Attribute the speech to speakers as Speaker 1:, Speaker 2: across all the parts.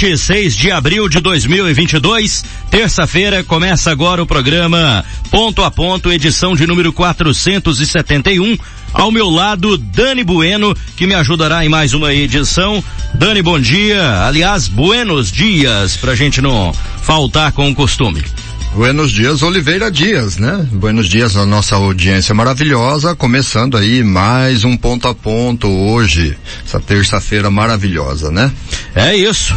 Speaker 1: noite, 6 de abril de 2022, terça-feira, começa agora o programa Ponto a Ponto, edição de número 471. Ao meu lado, Dani Bueno, que me ajudará em mais uma edição. Dani, bom dia. Aliás, buenos dias, pra gente não faltar com o costume.
Speaker 2: Buenos dias, Oliveira Dias, né? Buenos dias a nossa audiência maravilhosa, começando aí mais um ponto a ponto hoje, essa terça-feira maravilhosa, né?
Speaker 1: É isso.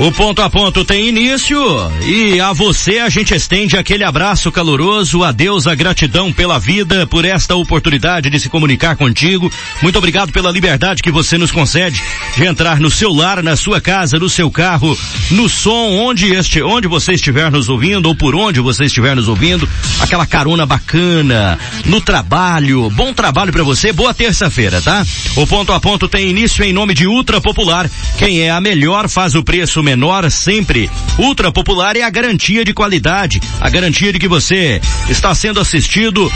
Speaker 1: O ponto a ponto tem início e a você a gente estende aquele abraço caloroso, a Deus a gratidão pela vida, por esta oportunidade de se comunicar contigo. Muito obrigado pela liberdade que você nos concede de entrar no seu lar, na sua casa, no seu carro, no som, onde este, onde você estiver nos ouvindo ou por onde você estiver nos ouvindo, aquela carona bacana, no trabalho, bom trabalho para você, boa terça-feira, tá? O ponto a ponto tem início em nome de Ultra Popular. Quem é a melhor faz o preço menor sempre. Ultra Popular é a garantia de qualidade, a garantia de que você está sendo assistido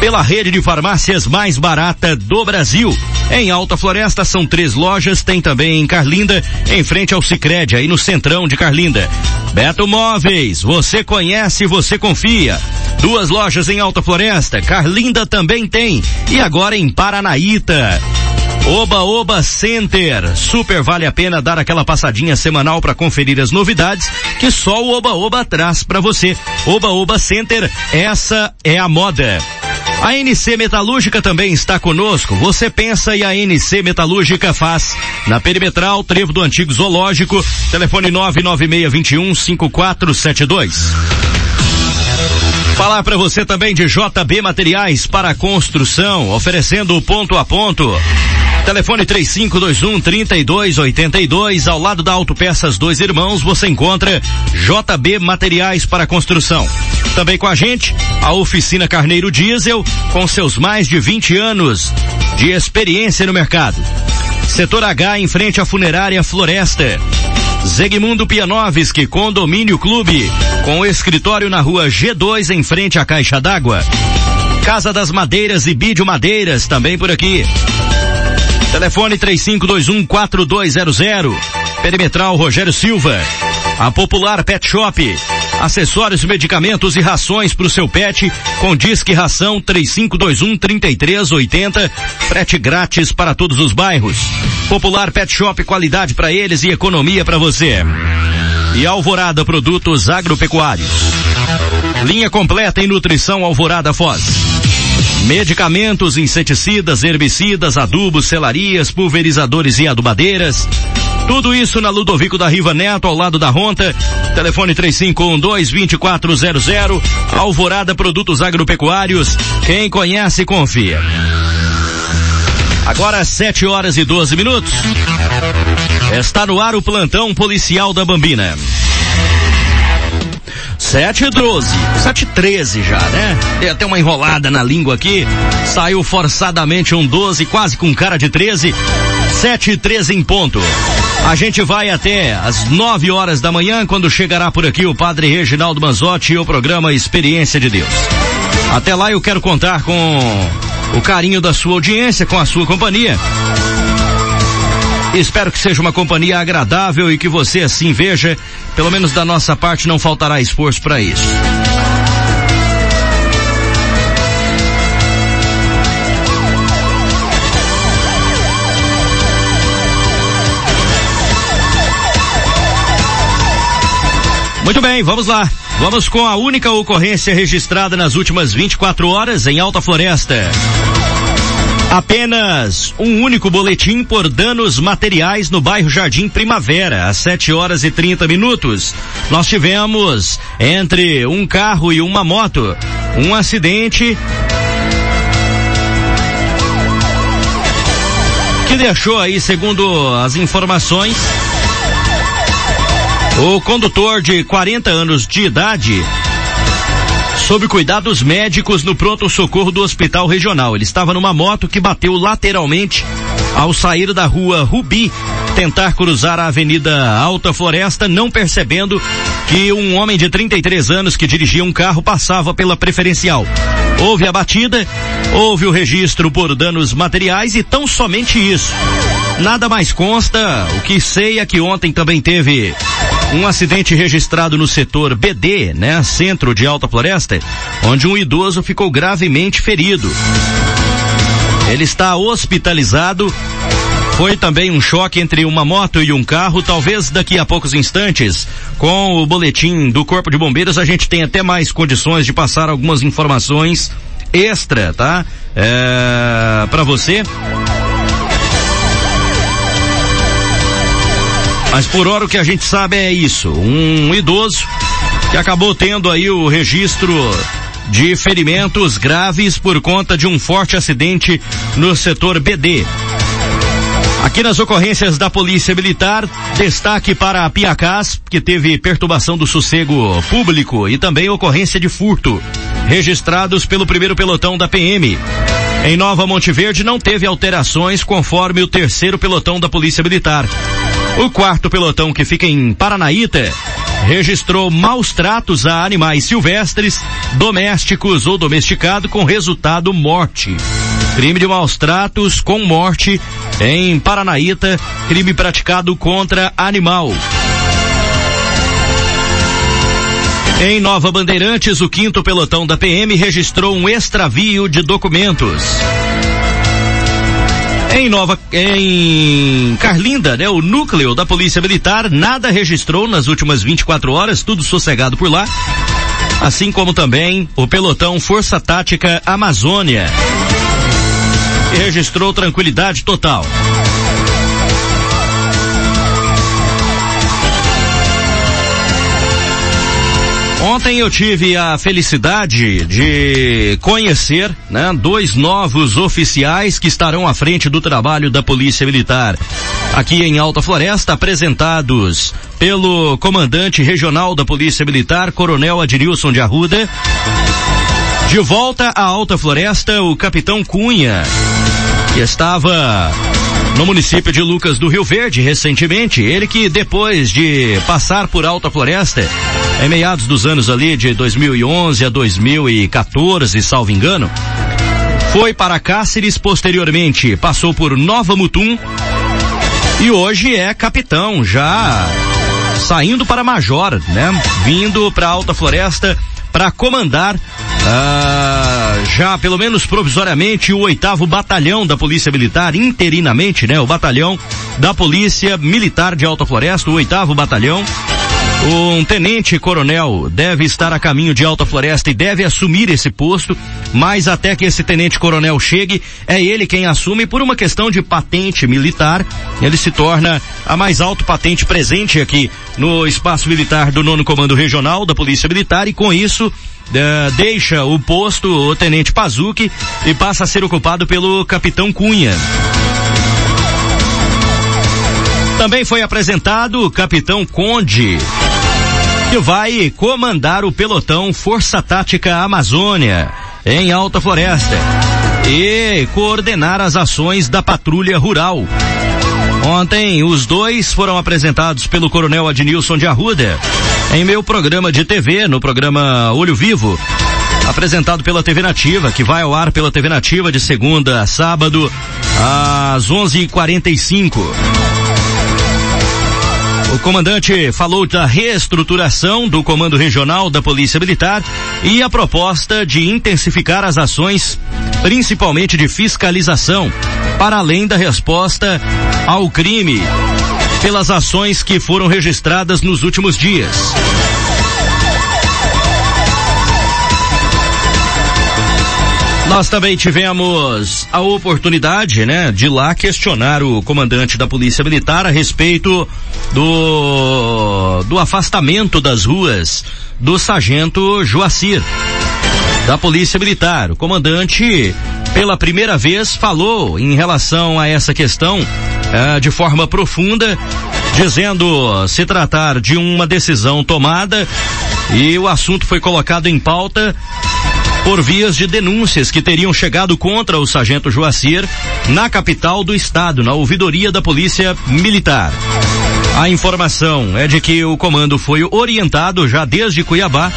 Speaker 1: pela rede de farmácias mais barata do Brasil. Em Alta Floresta são três lojas, tem também em Carlinda, em frente ao Sicredi, aí no centrão de Carlinda. Beto Móveis, você conhece, você confia. Duas lojas em Alta Floresta, Carlinda também tem. E agora em Paranaíta. Oba Oba Center. Super vale a pena dar aquela passadinha semanal para conferir as novidades que só o Oba Oba traz para você. Oba Oba Center, essa é a moda. A NC Metalúrgica também está conosco. Você pensa e a NC Metalúrgica faz. Na Perimetral, Trevo do Antigo Zoológico, telefone 99621 5472. Falar para você também de JB Materiais para construção, oferecendo ponto a ponto. Telefone 3521 3282, ao lado da Autopeças Dois Irmãos, você encontra JB Materiais para Construção. Também com a gente, a Oficina Carneiro Diesel, com seus mais de 20 anos de experiência no mercado. Setor H em frente à funerária Floresta. Zegmundo Pianovski, Condomínio Clube, com escritório na rua G2 em frente à Caixa d'Água. Casa das Madeiras e Bídio Madeiras, também por aqui. Telefone 3521 4200. Perimetral Rogério Silva. A Popular Pet Shop. Acessórios, medicamentos e rações para o seu pet com Disque Ração 3521 3380. Frete grátis para todos os bairros. Popular Pet Shop, qualidade para eles e economia para você. E Alvorada Produtos Agropecuários. Linha completa em nutrição Alvorada Foz. Medicamentos, inseticidas, herbicidas, adubos, selarias, pulverizadores e adubadeiras. Tudo isso na Ludovico da Riva Neto, ao lado da Ronta. Telefone 3512-2400. Alvorada Produtos Agropecuários. Quem conhece, confia. Agora 7 horas e 12 minutos. Está no ar o plantão policial da Bambina. 7 e 12, 7 e 13 já, né? Tem até uma enrolada na língua aqui. Saiu forçadamente um 12, quase com cara de 13. 7 e 13 em ponto. A gente vai até às 9 horas da manhã, quando chegará por aqui o padre Reginaldo Manzotti e o programa Experiência de Deus. Até lá eu quero contar com o carinho da sua audiência, com a sua companhia. Espero que seja uma companhia agradável e que você assim veja. Pelo menos da nossa parte não faltará esforço para isso. Muito bem, vamos lá. Vamos com a única ocorrência registrada nas últimas 24 horas em Alta Floresta. Apenas um único boletim por danos materiais no bairro Jardim Primavera, às 7 horas e 30 minutos. Nós tivemos entre um carro e uma moto um acidente que deixou aí, segundo as informações, o condutor de 40 anos de idade sob cuidados médicos no pronto-socorro do Hospital Regional. Ele estava numa moto que bateu lateralmente ao sair da rua Rubi, tentar cruzar a Avenida Alta Floresta, não percebendo que um homem de 33 anos que dirigia um carro passava pela preferencial. Houve a batida, houve o registro por danos materiais e tão somente isso. Nada mais consta, o que sei é que ontem também teve um acidente registrado no setor BD, né, centro de Alta Floresta, onde um idoso ficou gravemente ferido. Ele está hospitalizado foi também um choque entre uma moto e um carro, talvez daqui a poucos instantes, com o boletim do Corpo de Bombeiros, a gente tem até mais condições de passar algumas informações extra, tá? É, para você. Mas por hora o que a gente sabe é isso, um idoso que acabou tendo aí o registro de ferimentos graves por conta de um forte acidente no setor BD. Aqui nas ocorrências da Polícia Militar, destaque para a Piacás, que teve perturbação do sossego público e também ocorrência de furto, registrados pelo primeiro pelotão da PM. Em Nova Monte Verde não teve alterações conforme o terceiro pelotão da Polícia Militar. O quarto pelotão que fica em Paranaíta registrou maus tratos a animais silvestres, domésticos ou domesticado com resultado morte. Crime de maus tratos com morte em Paranaíta, crime praticado contra animal. Em Nova Bandeirantes, o quinto pelotão da PM registrou um extravio de documentos. Em Nova, em Carlinda, né, o núcleo da Polícia Militar nada registrou nas últimas 24 horas, tudo sossegado por lá. Assim como também o pelotão Força Tática Amazônia registrou tranquilidade total. Ontem eu tive a felicidade de conhecer, né, dois novos oficiais que estarão à frente do trabalho da Polícia Militar. Aqui em Alta Floresta, apresentados pelo comandante regional da Polícia Militar, Coronel Adilson de Arruda. De volta à Alta Floresta, o capitão Cunha, que estava no município de Lucas do Rio Verde recentemente. Ele que depois de passar por Alta Floresta, em meados dos anos ali de 2011 a 2014, salvo engano, foi para Cáceres posteriormente, passou por Nova Mutum e hoje é capitão, já saindo para major, né? Vindo para Alta Floresta para comandar uh, já pelo menos provisoriamente o oitavo batalhão da Polícia Militar, interinamente, né? O batalhão da Polícia Militar de Alta Floresta, o oitavo batalhão. Um tenente coronel deve estar a caminho de Alta Floresta e deve assumir esse posto, mas até que esse tenente coronel chegue, é ele quem assume por uma questão de patente militar. Ele se torna a mais alta patente presente aqui no espaço militar do nono comando regional da Polícia Militar e com isso Uh, deixa o posto o tenente Pazuki e passa a ser ocupado pelo capitão Cunha. Também foi apresentado o capitão Conde, que vai comandar o pelotão Força Tática Amazônia em Alta Floresta e coordenar as ações da patrulha rural. Ontem, os dois foram apresentados pelo Coronel Adnilson de Arruda em meu programa de TV, no programa Olho Vivo, apresentado pela TV Nativa, que vai ao ar pela TV Nativa de segunda a sábado, às 11:45. O comandante falou da reestruturação do Comando Regional da Polícia Militar e a proposta de intensificar as ações, principalmente de fiscalização, para além da resposta ao crime, pelas ações que foram registradas nos últimos dias. Nós também tivemos a oportunidade, né, de lá questionar o comandante da Polícia Militar a respeito do do afastamento das ruas do sargento Joacir da Polícia Militar. O comandante pela primeira vez falou em relação a essa questão uh, de forma profunda, dizendo se tratar de uma decisão tomada e o assunto foi colocado em pauta por vias de denúncias que teriam chegado contra o sargento Joacir na capital do estado, na ouvidoria da Polícia Militar. A informação é de que o comando foi orientado já desde Cuiabá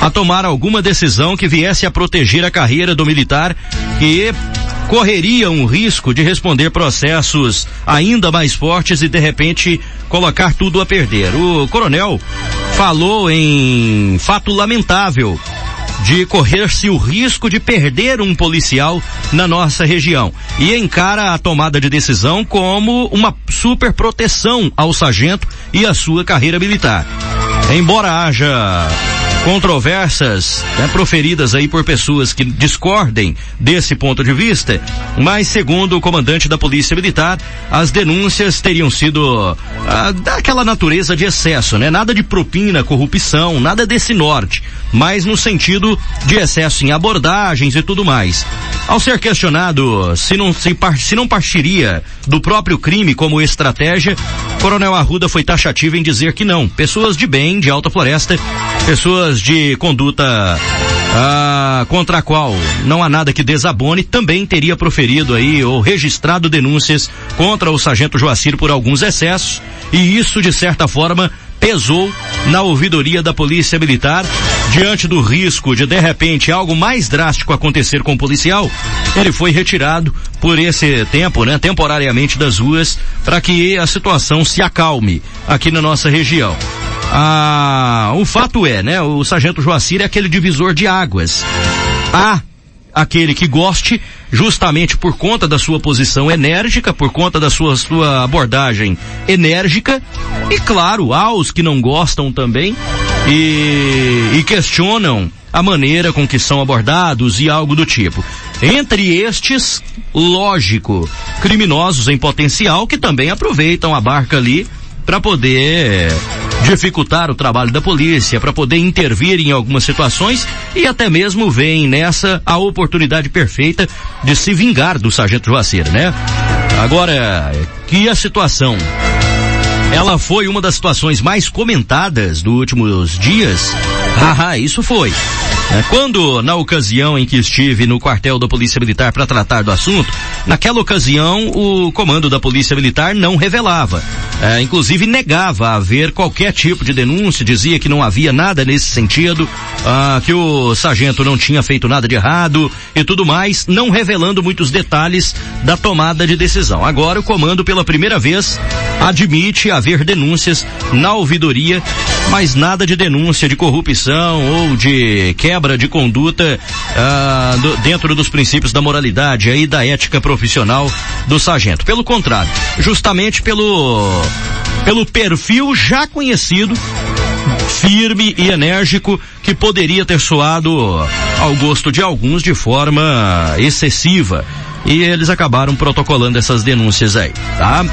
Speaker 1: a tomar alguma decisão que viesse a proteger a carreira do militar que correria um risco de responder processos ainda mais fortes e de repente colocar tudo a perder. O coronel falou em fato lamentável de correr-se o risco de perder um policial na nossa região e encara a tomada de decisão como uma super proteção ao sargento e à sua carreira militar. Embora haja controvérsias né, proferidas aí por pessoas que discordem desse ponto de vista, mas segundo o comandante da Polícia Militar, as denúncias teriam sido ah, daquela natureza de excesso, né? Nada de propina, corrupção, nada desse norte, mas no sentido de excesso em abordagens e tudo mais. Ao ser questionado se não, se, se não partiria do próprio crime como estratégia, Coronel Arruda foi taxativo em dizer que não. Pessoas de bem, de alta floresta, pessoas de conduta ah, contra a qual não há nada que desabone, também teria proferido aí ou registrado denúncias contra o sargento Joacir por alguns excessos, e isso de certa forma pesou na ouvidoria da Polícia Militar diante do risco de de repente algo mais drástico acontecer com o policial. Ele foi retirado por esse tempo, né, temporariamente das ruas para que a situação se acalme aqui na nossa região. Ah, o fato é, né, o sargento Joacir é aquele divisor de águas. Há aquele que goste, justamente por conta da sua posição enérgica, por conta da sua, sua abordagem enérgica, e claro, há os que não gostam também e, e questionam a maneira com que são abordados e algo do tipo. Entre estes, lógico, criminosos em potencial que também aproveitam a barca ali para poder dificultar o trabalho da polícia, para poder intervir em algumas situações e até mesmo veem nessa a oportunidade perfeita de se vingar do sargento Joacir, né? Agora, que a situação ela foi uma das situações mais comentadas dos últimos dias. Haha, isso foi. É, quando, na ocasião em que estive no quartel da Polícia Militar para tratar do assunto, naquela ocasião o comando da Polícia Militar não revelava. É, inclusive negava haver qualquer tipo de denúncia, dizia que não havia nada nesse sentido, ah, que o sargento não tinha feito nada de errado e tudo mais, não revelando muitos detalhes da tomada de decisão. Agora o comando pela primeira vez admite haver denúncias na ouvidoria, mas nada de denúncia de corrupção ou de quebra de conduta ah, do, dentro dos princípios da moralidade e da ética profissional do sargento. Pelo contrário, justamente pelo pelo perfil já conhecido, firme e enérgico, que poderia ter soado ao gosto de alguns de forma excessiva. E eles acabaram protocolando essas denúncias aí, tá?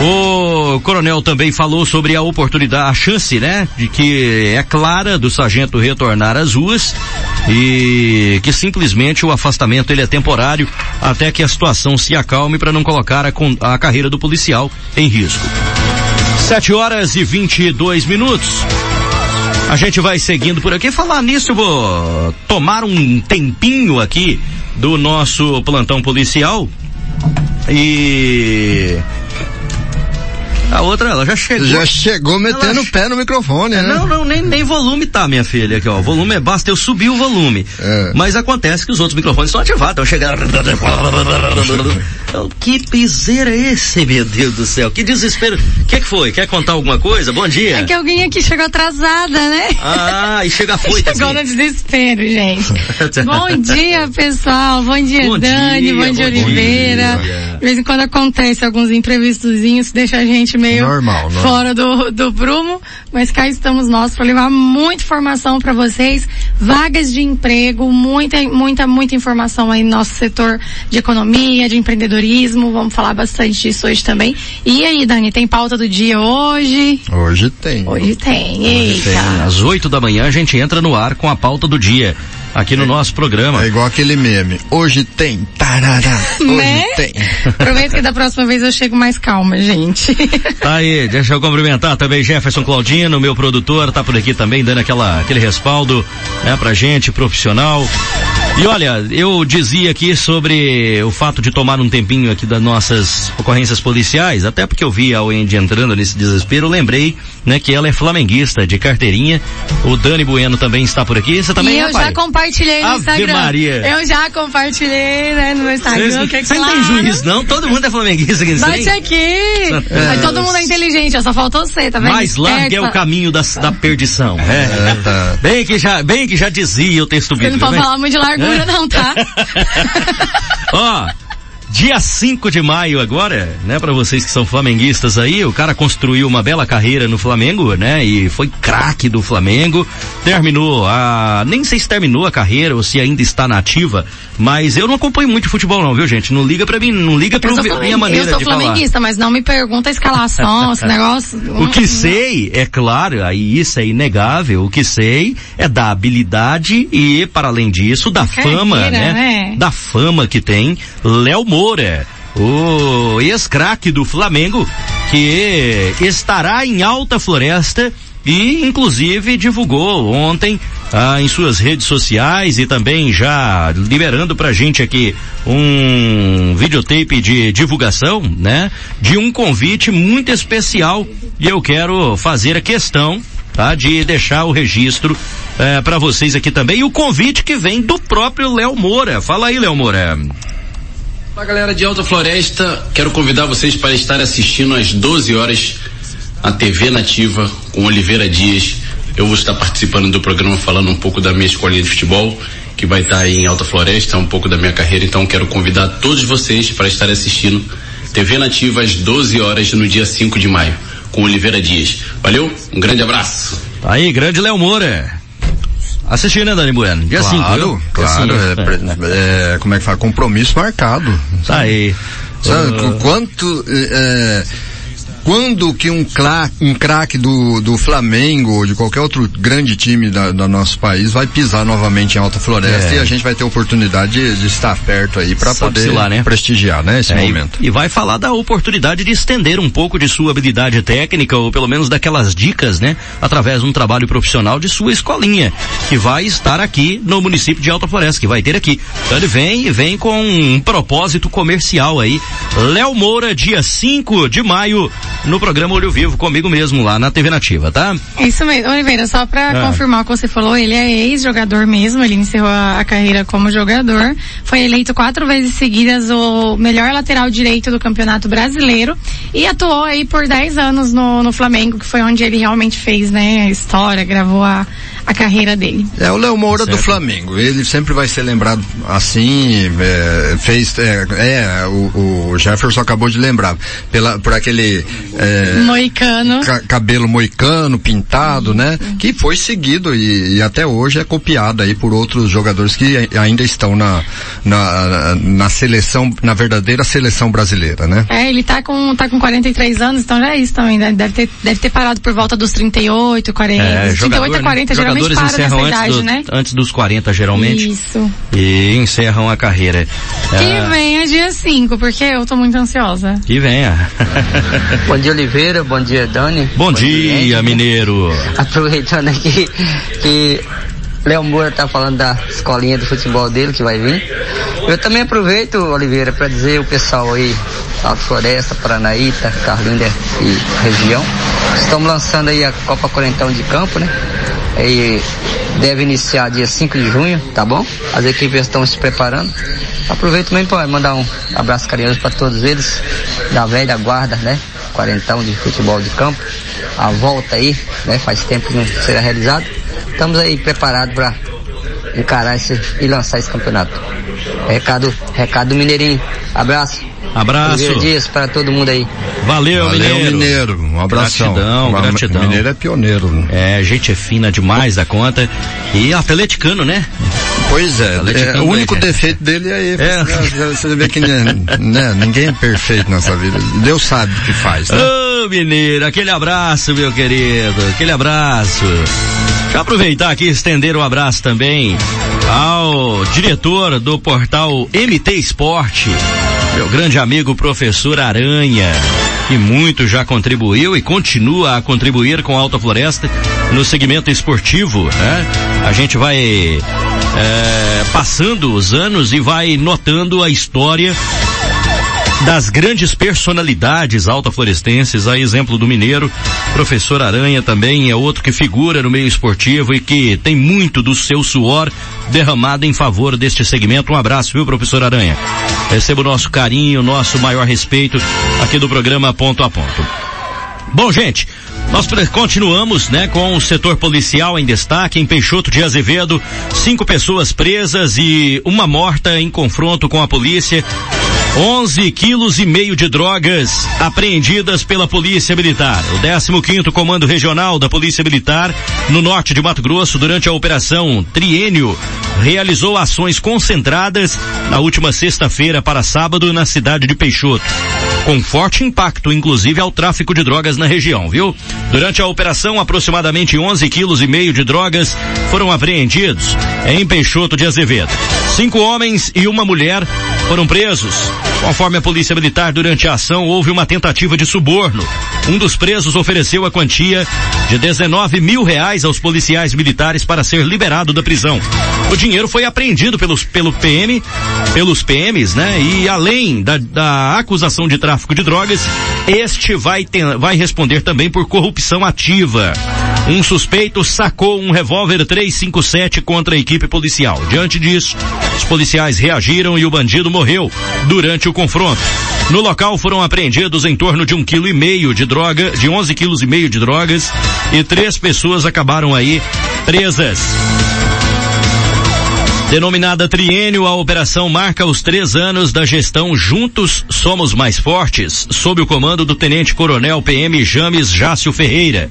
Speaker 1: O coronel também falou sobre a oportunidade, a chance, né, de que é clara do sargento retornar às ruas e que simplesmente o afastamento ele é temporário até que a situação se acalme para não colocar a, a carreira do policial em risco. Sete horas e vinte e dois minutos. A gente vai seguindo por aqui. Falar nisso, eu vou tomar um tempinho aqui do nosso plantão policial e a outra, ela já chegou.
Speaker 2: Já chegou metendo o pé no microfone,
Speaker 1: é,
Speaker 2: né?
Speaker 1: Não, não, nem, nem volume tá, minha filha, aqui, ó. O volume é basta eu subir o volume. É. Mas acontece que os outros microfones estão ativados, então chegando. que piseira é esse, meu Deus do céu? Que desespero. O que, é que foi? Quer contar alguma coisa? Bom dia.
Speaker 3: É que alguém aqui chegou atrasada, né?
Speaker 1: Ah, e chega foi.
Speaker 3: Chegou no desespero, gente. bom dia, pessoal. Bom dia, bom Dani. Dia, bom dia, Oliveira. Dia. De vez em quando acontece alguns imprevistozinhos, deixa a gente meio normal, normal. fora do, do prumo, mas cá estamos nós para levar muita informação para vocês, vagas de emprego, muita, muita, muita informação aí no nosso setor de economia, de empreendedorismo, vamos falar bastante disso hoje também. E aí, Dani, tem pauta do dia hoje?
Speaker 2: Hoje tem.
Speaker 3: Hoje tem, eita. Hoje tem.
Speaker 1: Às oito da manhã a gente entra no ar com a pauta do dia. Aqui no é, nosso programa.
Speaker 2: É igual aquele meme. Hoje tem. Tarará. Hoje né? tem.
Speaker 3: Prometo que da próxima vez eu chego mais calma, gente.
Speaker 1: Tá aí, deixa eu cumprimentar também Jefferson Claudino, meu produtor, tá por aqui também dando aquela, aquele respaldo, né, pra gente, profissional. E olha, eu dizia aqui sobre o fato de tomar um tempinho aqui das nossas ocorrências policiais, até porque eu vi a Wendy entrando nesse desespero, lembrei, né, que ela é flamenguista de carteirinha. O Dani Bueno também está por aqui. Você também
Speaker 3: e
Speaker 1: é,
Speaker 3: eu já compartilhei no Ave Instagram. Maria. Eu já compartilhei, né, no meu Instagram. Você,
Speaker 1: que claro. não tem juiz, não? Todo mundo é flamenguista aqui.
Speaker 3: Bate aqui. É. Todo mundo é inteligente, só faltou você, tá vendo?
Speaker 1: Mais largo é o caminho da, da perdição. É, é, tá. Bem que já, bem que já dizia o texto bíblico.
Speaker 3: Você não pode falar muito de largura é. não, tá?
Speaker 1: Ó, Dia 5 de maio agora, né, para vocês que são flamenguistas aí, o cara construiu uma bela carreira no Flamengo, né, e foi craque do Flamengo. Terminou a, nem sei se terminou a carreira ou se ainda está na ativa, mas eu não acompanho muito futebol não, viu gente? Não liga para mim, não liga pra minha maneira de falar. Eu
Speaker 3: sou flamenguista, mas não me pergunta a escalação, esse negócio.
Speaker 1: O que sei, é claro, aí isso é inegável, o que sei é da habilidade e, para além disso, da fama, né? né? Da fama que tem Léo Moura, o ex-craque do Flamengo, que estará em Alta Floresta e inclusive divulgou ontem ah, em suas redes sociais e também já liberando pra gente aqui um videotape de divulgação, né? De um convite muito especial e eu quero fazer a questão tá? De deixar o registro eh, para vocês aqui também e o convite que vem do próprio Léo Moura. Fala aí, Léo Moura.
Speaker 4: Fala galera de Alta Floresta, quero convidar vocês para estar assistindo às 12 horas a TV Nativa com Oliveira Dias. Eu vou estar participando do programa falando um pouco da minha escolinha de futebol, que vai estar aí em Alta Floresta, um pouco da minha carreira, então quero convidar todos vocês para estar assistindo TV Nativa às 12 horas no dia 5 de maio, com Oliveira Dias. Valeu, um grande abraço.
Speaker 1: Tá aí, grande Léo Moura. Assistir, né, Dani Bueno? Dia 5,
Speaker 2: Claro, claro. Cinco, é, é, como é que fala? Compromisso marcado.
Speaker 1: Tá aí.
Speaker 2: Sabe, uh... quanto, é, quando que um craque um craque do, do Flamengo ou de qualquer outro grande time da, do nosso país vai pisar novamente em Alta Floresta é. e a gente vai ter oportunidade de, de estar perto aí para poder lá, né? prestigiar, né, esse é, momento.
Speaker 1: E, e, vai falar da oportunidade de estender um pouco de sua habilidade técnica ou pelo menos daquelas dicas, né, através de um trabalho profissional de sua escolinha, que vai estar aqui no município de Alta Floresta, que vai ter aqui. Então ele vem e vem com um propósito comercial aí. Léo Moura, dia 5 de maio, no programa Olho Vivo comigo mesmo lá na TV Nativa, tá?
Speaker 3: Isso mesmo. Oliveira, só pra ah. confirmar o que você falou, ele é ex-jogador mesmo, ele encerrou a, a, carreira como jogador, foi eleito quatro vezes seguidas o melhor lateral direito do Campeonato Brasileiro e atuou aí por dez anos no, no Flamengo, que foi onde ele realmente fez, né, a história, gravou a, a carreira dele.
Speaker 2: É o Léo Moura certo. do Flamengo. Ele sempre vai ser lembrado assim, é, fez, é, é o, o, Jefferson acabou de lembrar, pela, por aquele,
Speaker 3: é, moicano.
Speaker 2: Ca, cabelo moicano, pintado, né? Que foi seguido e, e, até hoje é copiado aí por outros jogadores que ainda estão na, na, na seleção, na verdadeira seleção brasileira, né?
Speaker 3: É, ele tá com, tá com 43 anos, então já é isso também, né? deve ter, deve ter parado por volta dos 38, 40, é, 38 jogador, a 40 né? geralmente jogadores encerram antes, idade, do, né?
Speaker 1: antes dos 40 geralmente.
Speaker 3: Isso.
Speaker 1: E encerram a carreira.
Speaker 3: Que ah, venha dia 5, porque eu tô muito ansiosa.
Speaker 1: Que venha.
Speaker 5: bom dia Oliveira, bom dia Dani.
Speaker 1: Bom, bom dia, dia Mineiro.
Speaker 5: Aproveitando aqui que Léo Moura tá falando da escolinha do futebol dele que vai vir. Eu também aproveito, Oliveira, para dizer o pessoal aí, Alto Floresta, Paranaíta, Carlinda e região, estamos lançando aí a Copa Corentão de Campo, né? E deve iniciar dia 5 de junho, tá bom? As equipes estão se preparando. Aproveito mesmo para mandar um abraço carinhoso para todos eles, da velha guarda, né? Quarentão de futebol de campo. A volta aí, né? Faz tempo que não será realizado. Estamos aí preparados para encarar esse, e lançar esse campeonato. Recado, recado do Mineirinho. Abraço.
Speaker 1: Abraço.
Speaker 5: dias para todo mundo aí.
Speaker 1: Valeu, Valeu Mineiro.
Speaker 2: Mineiro. Um abração.
Speaker 1: Gratidão, gratidão.
Speaker 2: Mineiro é pioneiro.
Speaker 1: É, gente é fina demais da conta. E atleticano, né?
Speaker 2: Pois é, é o único é. defeito dele é ele. É. Você vê que né, né, ninguém é perfeito nessa vida. Deus sabe o que faz. Né?
Speaker 1: Ô Mineiro, aquele abraço, meu querido, aquele abraço. Deixa eu aproveitar aqui e estender um abraço também ao diretor do portal MT Esporte, meu grande amigo professor Aranha, que muito já contribuiu e continua a contribuir com a Alta Floresta no segmento esportivo, né? A gente vai é, passando os anos e vai notando a história das grandes personalidades altaflorestenses, a exemplo do Mineiro, professor Aranha também é outro que figura no meio esportivo e que tem muito do seu suor derramado em favor deste segmento. Um abraço, viu, professor Aranha? Receba o nosso carinho, nosso maior respeito aqui do programa Ponto a Ponto. Bom, gente, nós continuamos, né, com o setor policial em destaque em Peixoto de Azevedo, cinco pessoas presas e uma morta em confronto com a polícia 11 quilos e meio de drogas apreendidas pela Polícia Militar. O 15 Comando Regional da Polícia Militar, no norte de Mato Grosso, durante a Operação Triênio, realizou ações concentradas na última sexta-feira para sábado na cidade de Peixoto. Com forte impacto, inclusive, ao tráfico de drogas na região, viu? Durante a operação, aproximadamente 11 quilos e meio de drogas foram apreendidos em Peixoto de Azevedo. Cinco homens e uma mulher foram presos. Conforme a Polícia Militar, durante a ação houve uma tentativa de suborno. Um dos presos ofereceu a quantia de 19 mil reais aos policiais militares para ser liberado da prisão. O dinheiro foi apreendido pelos, pelo PM, pelos PMs, né? E além da, da acusação de tráfico de drogas, este vai, ter, vai responder também por corrupção ativa. Um suspeito sacou um revólver 357 contra a equipe policial. Diante disso, os policiais reagiram e o bandido morreu durante o confronto. No local foram apreendidos em torno de um quilo e meio de droga, de 11 quilos e meio de drogas, e três pessoas acabaram aí presas. Denominada Triênio, a operação marca os três anos da gestão Juntos Somos Mais Fortes, sob o comando do Tenente Coronel PM James Jácio Ferreira.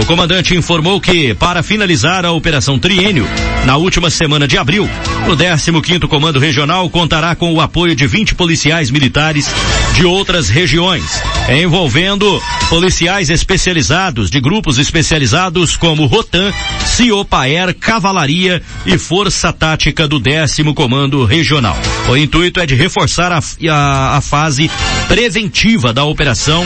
Speaker 1: O comandante informou que, para finalizar a operação Triênio, na última semana de abril, o 15º Comando Regional contará com o apoio de 20 policiais militares de outras regiões, envolvendo policiais especializados de grupos especializados como Rotan, Ciopaer, Cavalaria e Força Tática do 10 Comando Regional. O intuito é de reforçar a, a, a fase preventiva da operação.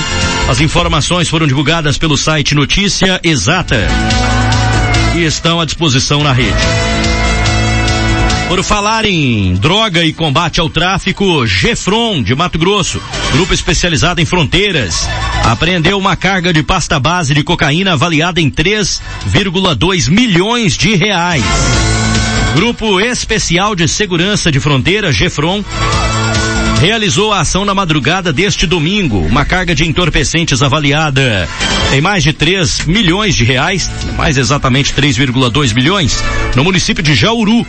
Speaker 1: As informações foram divulgadas pelo site Notícia Exata e estão à disposição na rede. Por falar em droga e combate ao tráfico, Gefron de Mato Grosso, grupo especializado em fronteiras, apreendeu uma carga de pasta base de cocaína avaliada em 3,2 milhões de reais. Grupo Especial de Segurança de Fronteira, Gefron, realizou a ação na madrugada deste domingo. Uma carga de entorpecentes avaliada em mais de 3 milhões de reais, mais exatamente 3,2 milhões, no município de Jauru.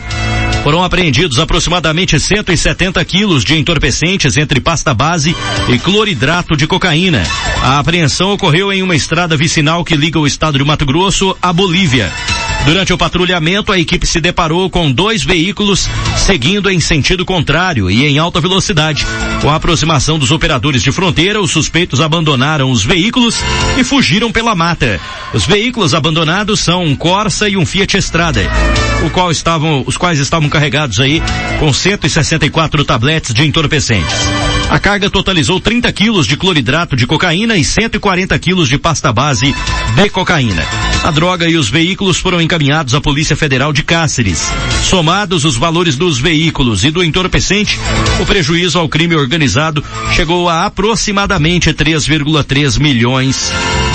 Speaker 1: Foram apreendidos aproximadamente 170 quilos de entorpecentes entre pasta base e cloridrato de cocaína. A apreensão ocorreu em uma estrada vicinal que liga o estado de Mato Grosso à Bolívia. Durante o patrulhamento, a equipe se deparou com dois veículos seguindo em sentido contrário e em alta velocidade. Com a aproximação dos operadores de fronteira, os suspeitos abandonaram os veículos e fugiram pela mata. Os veículos abandonados são um Corsa e um Fiat Estrada, o qual estavam, os quais estavam carregados aí com 164 tabletes de entorpecentes. A carga totalizou 30 quilos de cloridrato de cocaína e 140 quilos de pasta base de cocaína. A droga e os veículos foram encaminhados à Polícia Federal de Cáceres. Somados os valores dos veículos e do entorpecente, o prejuízo ao crime organizado chegou a aproximadamente 3,3 milhões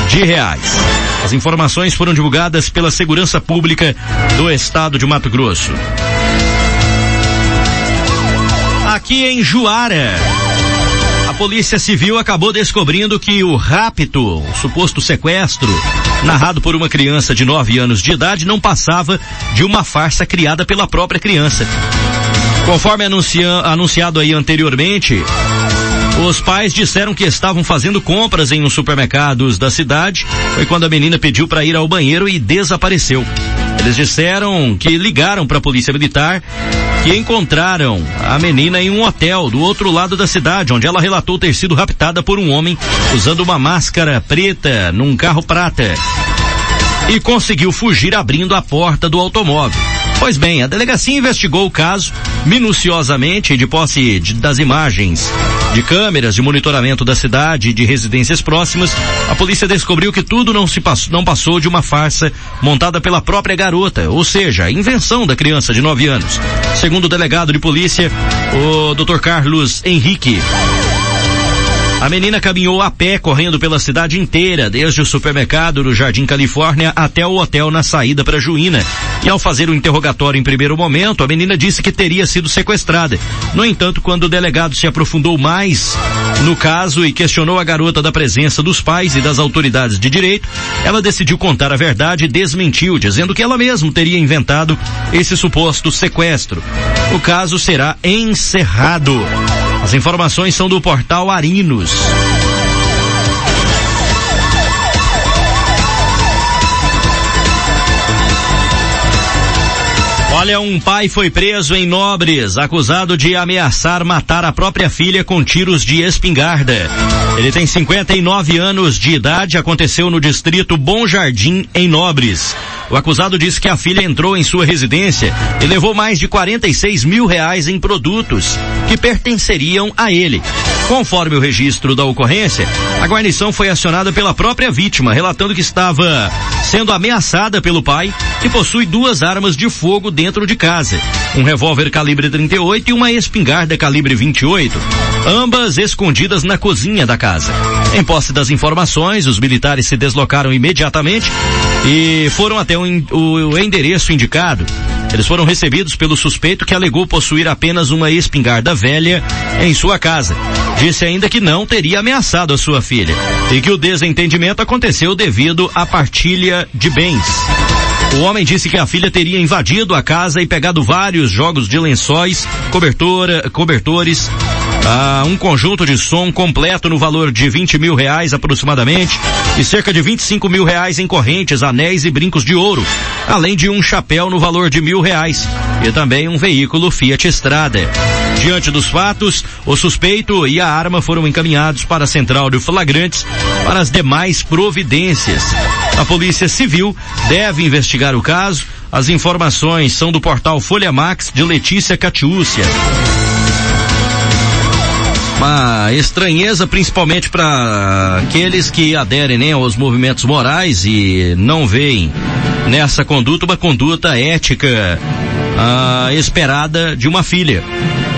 Speaker 1: de reais. As informações foram divulgadas pela Segurança Pública do Estado de Mato Grosso. Aqui em Juara, Polícia Civil acabou descobrindo que o rapto, o suposto sequestro, narrado por uma criança de 9 anos de idade, não passava de uma farsa criada pela própria criança. Conforme anuncia, anunciado aí anteriormente, Os pais disseram que estavam fazendo compras em um supermercados da cidade. Foi quando a menina pediu para ir ao banheiro e desapareceu. Eles disseram que ligaram para a polícia militar que encontraram a menina em um hotel do outro lado da cidade, onde ela relatou ter sido raptada por um homem usando uma máscara preta num carro prata e conseguiu fugir abrindo a porta do automóvel. Pois bem, a delegacia investigou o caso minuciosamente de posse de, das imagens de câmeras de monitoramento da cidade e de residências próximas. A polícia descobriu que tudo não se passou, não passou de uma farsa montada pela própria garota, ou seja, invenção da criança de 9 anos. Segundo o delegado de polícia, o Dr. Carlos Henrique, a menina caminhou a pé, correndo pela cidade inteira, desde o supermercado do Jardim Califórnia até o hotel na saída para Juína. E ao fazer o interrogatório em primeiro momento, a menina disse que teria sido sequestrada. No entanto, quando o delegado se aprofundou mais no caso e questionou a garota da presença dos pais e das autoridades de direito, ela decidiu contar a verdade e desmentiu, dizendo que ela mesma teria inventado esse suposto sequestro. O caso será encerrado. As informações são do portal Arinos. Olha, um pai foi preso em Nobres, acusado de ameaçar matar a própria filha com tiros de espingarda. Ele tem 59 anos de idade, aconteceu no distrito Bom Jardim, em Nobres. O acusado disse que a filha entrou em sua residência e levou mais de 46 mil reais em produtos que pertenceriam a ele. Conforme o registro da ocorrência, a guarnição foi acionada pela própria vítima, relatando que estava sendo ameaçada pelo pai, que possui duas armas de fogo dentro de casa, um revólver calibre 38 e uma espingarda calibre 28, ambas escondidas na cozinha da casa. Em posse das informações, os militares se deslocaram imediatamente e foram até o, o endereço indicado. Eles foram recebidos pelo suspeito que alegou possuir apenas uma espingarda velha em sua casa. Disse ainda que não teria ameaçado a sua filha e que o desentendimento aconteceu devido à partilha de bens. O homem disse que a filha teria invadido a casa e pegado vários jogos de lençóis, cobertora, cobertores, ah, um conjunto de som completo no valor de 20 mil reais aproximadamente e cerca de 25 mil reais em correntes, anéis e brincos de ouro, além de um chapéu no valor de mil reais e também um veículo Fiat Strada. Diante dos fatos, o suspeito e a arma foram encaminhados para a central de flagrantes para as demais providências. A Polícia Civil deve investigar o caso. As informações são do portal Folha Max de Letícia Catiúcia uma estranheza principalmente para aqueles que aderem né, aos movimentos morais e não veem nessa conduta uma conduta ética ah, esperada de uma filha.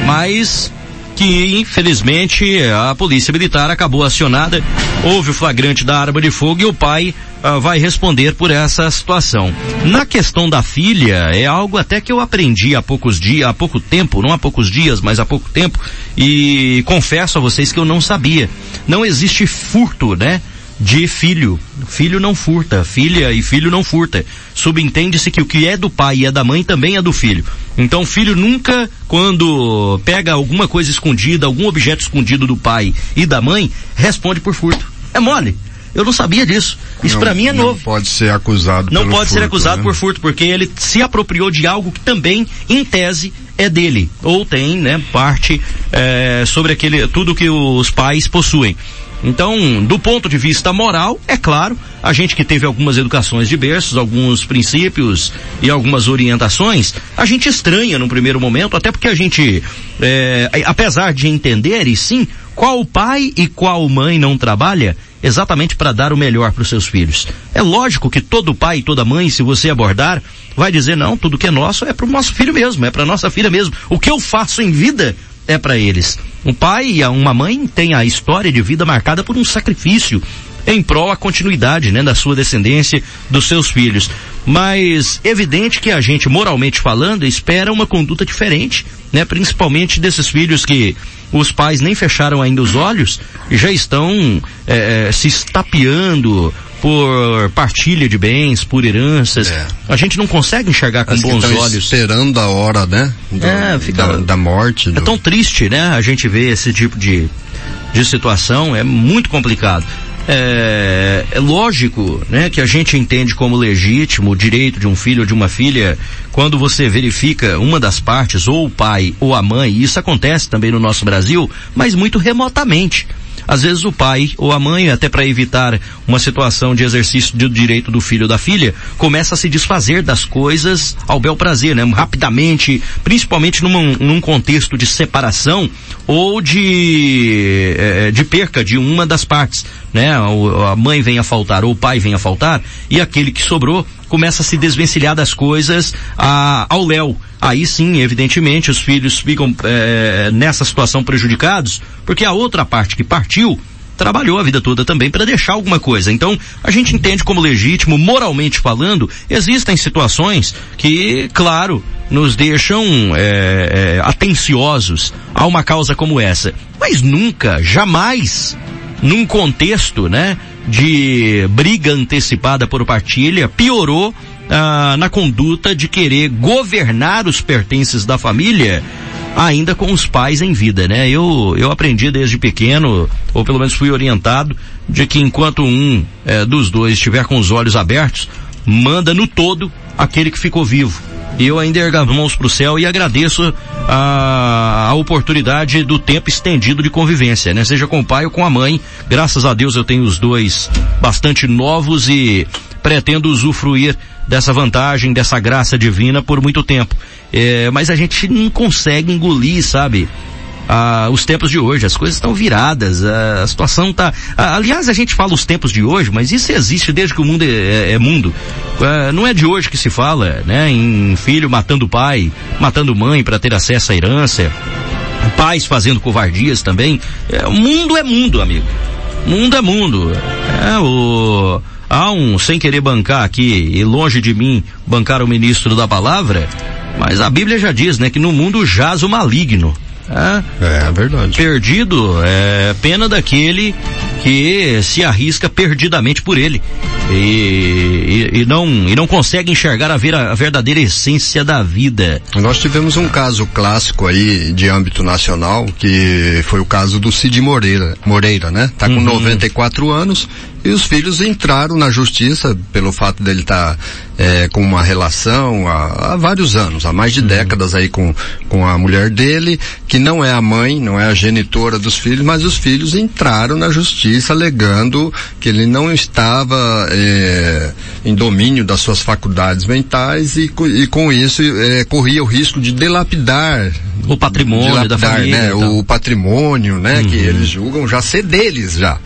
Speaker 1: Mas que infelizmente a polícia militar acabou acionada, houve o flagrante da arma de fogo e o pai uh, vai responder por essa situação. Na questão da filha, é algo até que eu aprendi há poucos dias, há pouco tempo, não há poucos dias, mas há pouco tempo, e confesso a vocês que eu não sabia. Não existe furto, né? De filho. Filho não furta, filha e filho não furta. Subentende-se que o que é do pai e é da mãe também é do filho. Então o filho nunca, quando pega alguma coisa escondida, algum objeto escondido do pai e da mãe, responde por furto. É mole. Eu não sabia disso. Isso para mim é novo. Não
Speaker 2: pode ser acusado.
Speaker 1: Não pode furto, ser acusado né? por furto, porque ele se apropriou de algo que também, em tese, é dele. Ou tem, né, parte é, sobre aquele tudo que os pais possuem. Então, do ponto de vista moral, é claro, a gente que teve algumas educações de berços, alguns princípios e algumas orientações, a gente estranha no primeiro momento, até porque a gente, é, apesar de entender, e sim, qual pai e qual mãe não trabalha exatamente para dar o melhor para os seus filhos. É lógico que todo pai e toda mãe, se você abordar, vai dizer não, tudo que é nosso é para o nosso filho mesmo, é para nossa filha mesmo. O que eu faço em vida é para eles. Um pai e uma mãe têm a história de vida marcada por um sacrifício em prol a continuidade, né, da sua descendência, dos seus filhos. Mas evidente que a gente, moralmente falando, espera uma conduta diferente, né, principalmente desses filhos que os pais nem fecharam ainda os olhos e já estão é, se estapeando por partilha de bens, por heranças. É. A gente não consegue enxergar com bons olhos.
Speaker 2: Esperando a hora, né?
Speaker 1: Do, é, fica,
Speaker 2: da, da morte.
Speaker 1: É tão triste, né? A gente vê esse tipo de de situação é muito complicado. É, é, lógico, né, que a gente entende como legítimo o direito de um filho ou de uma filha quando você verifica uma das partes, ou o pai ou a mãe, e isso acontece também no nosso Brasil, mas muito remotamente às vezes o pai ou a mãe, até para evitar uma situação de exercício do direito do filho ou da filha, começa a se desfazer das coisas ao bel prazer, né? Rapidamente, principalmente num, num contexto de separação ou de, é, de perca de uma das partes, né? A mãe vem a faltar ou o pai vem a faltar e aquele que sobrou começa a se desvencilhar das coisas a, ao léu. Aí sim, evidentemente, os filhos ficam é, nessa situação prejudicados, porque a outra parte que partiu trabalhou a vida toda também para deixar alguma coisa. Então, a gente entende como legítimo, moralmente falando, existem situações que, claro, nos deixam é, é, atenciosos a uma causa como essa. Mas nunca, jamais, num contexto, né, de briga antecipada por partilha piorou ah, na conduta de querer governar os pertences da família ainda com os pais em vida, né? Eu, eu aprendi desde pequeno, ou pelo menos fui orientado, de que enquanto um é, dos dois estiver com os olhos abertos, manda no todo aquele que ficou vivo. Eu ainda ergo as mãos para o céu e agradeço a, a oportunidade do tempo estendido de convivência, né? Seja com o pai ou com a mãe. Graças a Deus eu tenho os dois bastante novos e pretendo usufruir dessa vantagem, dessa graça divina por muito tempo. É, mas a gente não consegue engolir, sabe? Ah, os tempos de hoje. As coisas estão viradas, a, a situação está. aliás, a gente fala os tempos de hoje, mas isso existe desde que o mundo é, é, é mundo. Ah, não é de hoje que se fala, né? Em filho matando pai, matando mãe para ter acesso à herança, pais fazendo covardias também. É, o mundo é mundo, amigo. Mundo é mundo. É o há um, sem querer bancar aqui, e longe de mim bancar o ministro da palavra, mas a Bíblia já diz, né, que no mundo jaz o maligno.
Speaker 2: É, é verdade.
Speaker 1: Perdido é pena daquele que se arrisca perdidamente por ele e, e, e, não, e não consegue enxergar a, ver, a verdadeira essência da vida.
Speaker 2: Nós tivemos um caso clássico aí de âmbito nacional que foi o caso do Cid Moreira, Moreira, né? Tá com uhum. 94 anos e os filhos entraram na justiça pelo fato dele estar tá, é, com uma relação há, há, vários anos, há mais de uhum. décadas aí com, com a mulher dele, que não é a mãe, não é a genitora dos filhos, mas os filhos entraram na justiça alegando que ele não estava é, em domínio das suas faculdades mentais e, e com isso é, corria o risco de delapidar
Speaker 1: o patrimônio dilapidar, da família,
Speaker 2: né, o patrimônio, né, uhum. que eles julgam já ser deles já.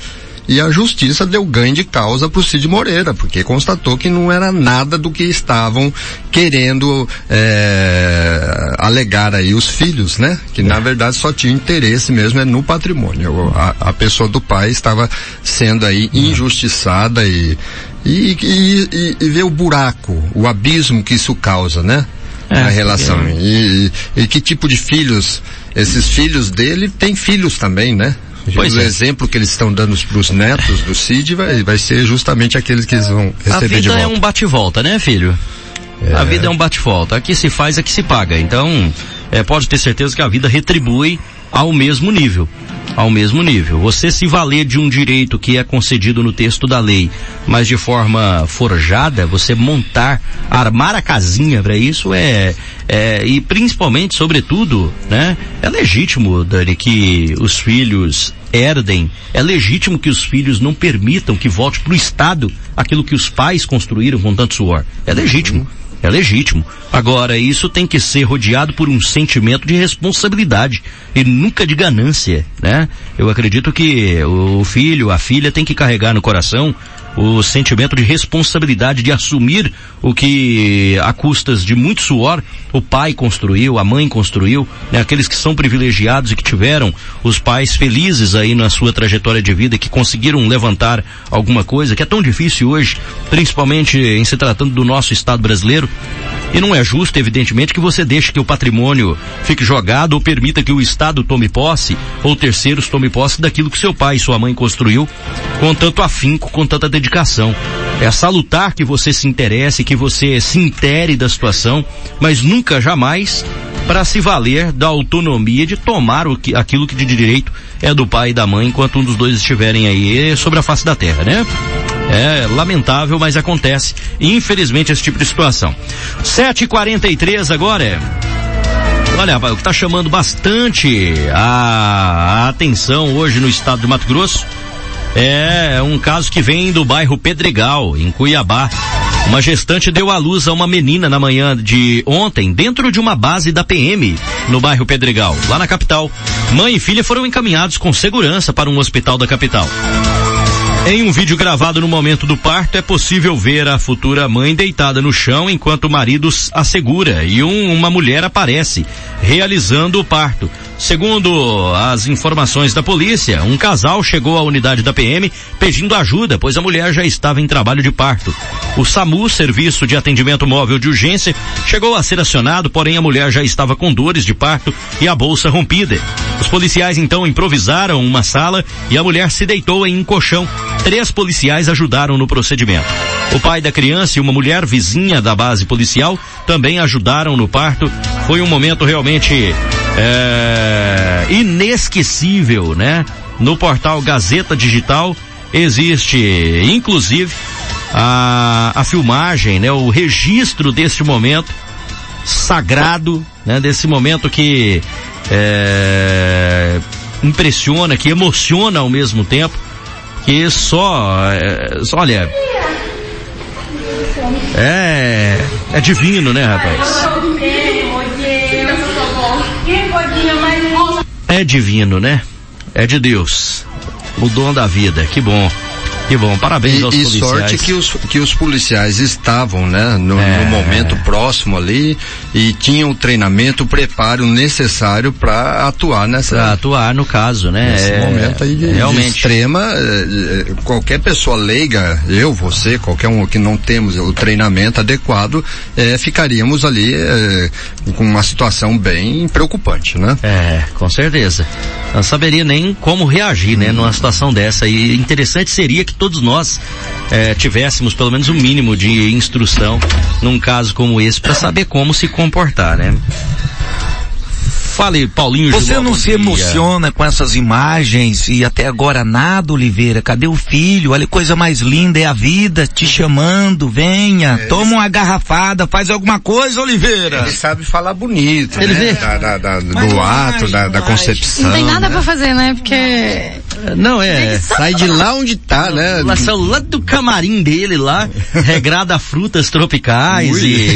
Speaker 2: E a justiça deu ganho de causa para o Cid Moreira, porque constatou que não era nada do que estavam querendo é, alegar aí os filhos, né? Que na verdade só tinha interesse mesmo é no patrimônio. A, a pessoa do pai estava sendo aí injustiçada e, e, e, e, e ver o buraco, o abismo que isso causa, né? É, na relação. É. E, e, que tipo de filhos, esses filhos dele têm filhos também, né? Pois o é. exemplo que eles estão dando para os netos do Cid vai, vai ser justamente aqueles que eles vão receber de volta.
Speaker 1: A vida é um bate-volta, né, filho? É. A vida é um bate-volta. Aqui se faz, aqui se paga. Então, é, pode ter certeza que a vida retribui ao mesmo nível. Ao mesmo nível. Você se valer de um direito que é concedido no texto da lei, mas de forma forjada, você montar, armar a casinha para isso é, é, e principalmente, sobretudo, né, é legítimo, Dani, que os filhos herdem, é legítimo que os filhos não permitam que volte para o Estado aquilo que os pais construíram com tanto suor. É legítimo. É legítimo. Agora, isso tem que ser rodeado por um sentimento de responsabilidade e nunca de ganância, né? Eu acredito que o filho, a filha tem que carregar no coração o sentimento de responsabilidade de assumir o que a custas de muito suor o pai construiu, a mãe construiu, né? aqueles que são privilegiados e que tiveram os pais felizes aí na sua trajetória de vida, que conseguiram levantar alguma coisa, que é tão difícil hoje, principalmente em se tratando do nosso Estado brasileiro. E não é justo, evidentemente, que você deixe que o patrimônio fique jogado ou permita que o Estado tome posse ou terceiros tome posse daquilo que seu pai e sua mãe construiu com tanto afinco, com tanta dedicação. É salutar que você se interesse, que você se intere da situação, mas nunca jamais para se valer da autonomia de tomar o que, aquilo que de direito é do pai e da mãe enquanto um dos dois estiverem aí sobre a face da terra, né? É lamentável, mas acontece, infelizmente, esse tipo de situação. 7h43 agora é. Olha, rapaz, o que está chamando bastante a atenção hoje no estado de Mato Grosso é um caso que vem do bairro Pedregal, em Cuiabá. Uma gestante deu à luz a uma menina na manhã de ontem, dentro de uma base da PM, no bairro Pedregal, lá na capital. Mãe e filha foram encaminhados com segurança para um hospital da capital. Em um vídeo gravado no momento do parto, é possível ver a futura mãe deitada no chão enquanto o marido a segura e um, uma mulher aparece realizando o parto. Segundo as informações da polícia, um casal chegou à unidade da PM pedindo ajuda, pois a mulher já estava em trabalho de parto. O SAMU, Serviço de Atendimento Móvel de Urgência, chegou a ser acionado, porém a mulher já estava com dores de parto e a bolsa rompida. Os policiais então improvisaram uma sala e a mulher se deitou em um colchão. Três policiais ajudaram no procedimento. O pai da criança e uma mulher vizinha da base policial também ajudaram no parto. Foi um momento realmente é, inesquecível, né? No portal Gazeta Digital existe, inclusive, a, a filmagem, né? O registro deste momento sagrado, né? Desse momento que é, impressiona, que emociona ao mesmo tempo, que só, é, olha, é, é divino, né, rapaz? É divino, né? É de Deus. O dom da vida. Que bom. Que bom, parabéns
Speaker 2: e,
Speaker 1: aos
Speaker 2: e
Speaker 1: policiais.
Speaker 2: sorte que os, que os policiais estavam, né, no, é, no momento próximo ali e tinham o treinamento, o preparo necessário para atuar nessa.
Speaker 1: Pra atuar no caso, né?
Speaker 2: Nesse é, momento aí de, realmente. De extrema, é, é, qualquer pessoa leiga, eu, você, qualquer um que não temos o treinamento adequado, é, ficaríamos ali é, com uma situação bem preocupante, né?
Speaker 1: É, com certeza. Não saberia nem como reagir, né, numa situação dessa. E interessante seria que todos nós é, tivéssemos pelo menos um mínimo de instrução num caso como esse para saber como se comportar, né? Fale, Paulinho
Speaker 6: Você Giló, não se dia. emociona com essas imagens e até agora nada, Oliveira? Cadê o filho? Olha, coisa mais linda é a vida te chamando, venha, é, toma uma garrafada, faz alguma coisa, Oliveira.
Speaker 2: Ele sabe falar bonito, ele né? Da, da, da, do mas, ato, da, da, concepção.
Speaker 3: Não tem nada
Speaker 2: né?
Speaker 3: pra fazer, né? Porque...
Speaker 1: Não, é.
Speaker 2: Sai de lá onde tá, né?
Speaker 1: Lá, saiu lá do camarim dele lá, regrada frutas tropicais e,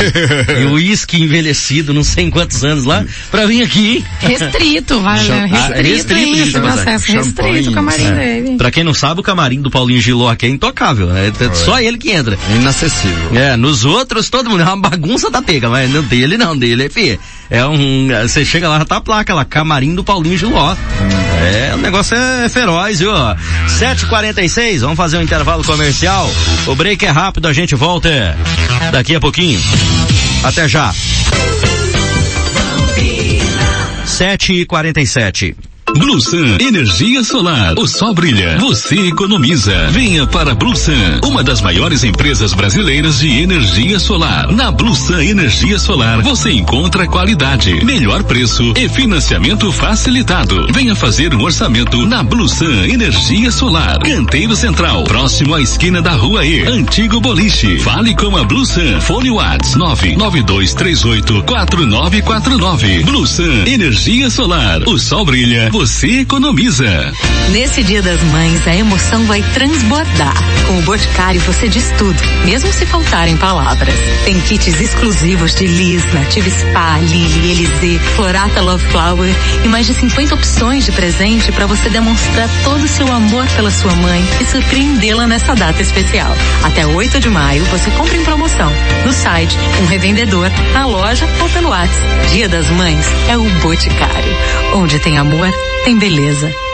Speaker 1: e uísque envelhecido, não sei em quantos anos lá, pra vir aqui
Speaker 3: Restrito, vai, né? Restrito, restrito isso, acesso restrito o camarim é. dele.
Speaker 1: Pra quem não sabe, o camarim do Paulinho Giló aqui é intocável, né? É só ele que entra.
Speaker 2: Inacessível.
Speaker 1: É, nos outros todo mundo é uma bagunça da pega, mas no dele não, dele é fi. É um, você chega lá, já tá a placa lá, camarim do Paulinho Giló. Hum. É, o negócio é feroz, viu? 7h46, vamos fazer um intervalo comercial. O break é rápido, a gente volta daqui a pouquinho. Até já. 7 e 47
Speaker 7: Blusan Energia Solar. O sol brilha, você economiza. Venha para Blusan, uma das maiores empresas brasileiras de energia solar. Na Blusan Energia Solar você encontra qualidade, melhor preço e financiamento facilitado. Venha fazer um orçamento na Blusan Energia Solar. Canteiro Central, próximo à esquina da Rua E. Antigo Boliche. Fale com a Blusan. Fone Whats 99238 4949. Blusan Energia Solar. O sol brilha, você você economiza.
Speaker 8: Nesse Dia das Mães, a emoção vai transbordar. Com o Boticário você diz tudo, mesmo se faltarem palavras. Tem kits exclusivos de Liz, Native Spa, Lily, Elise, Florata Love Flower e mais de 50 opções de presente para você demonstrar todo o seu amor pela sua mãe e surpreendê-la nessa data especial. Até 8 de maio você compra em promoção no site, um revendedor, na loja ou pelo WhatsApp. Dia das Mães é o Boticário, onde tem amor tem beleza.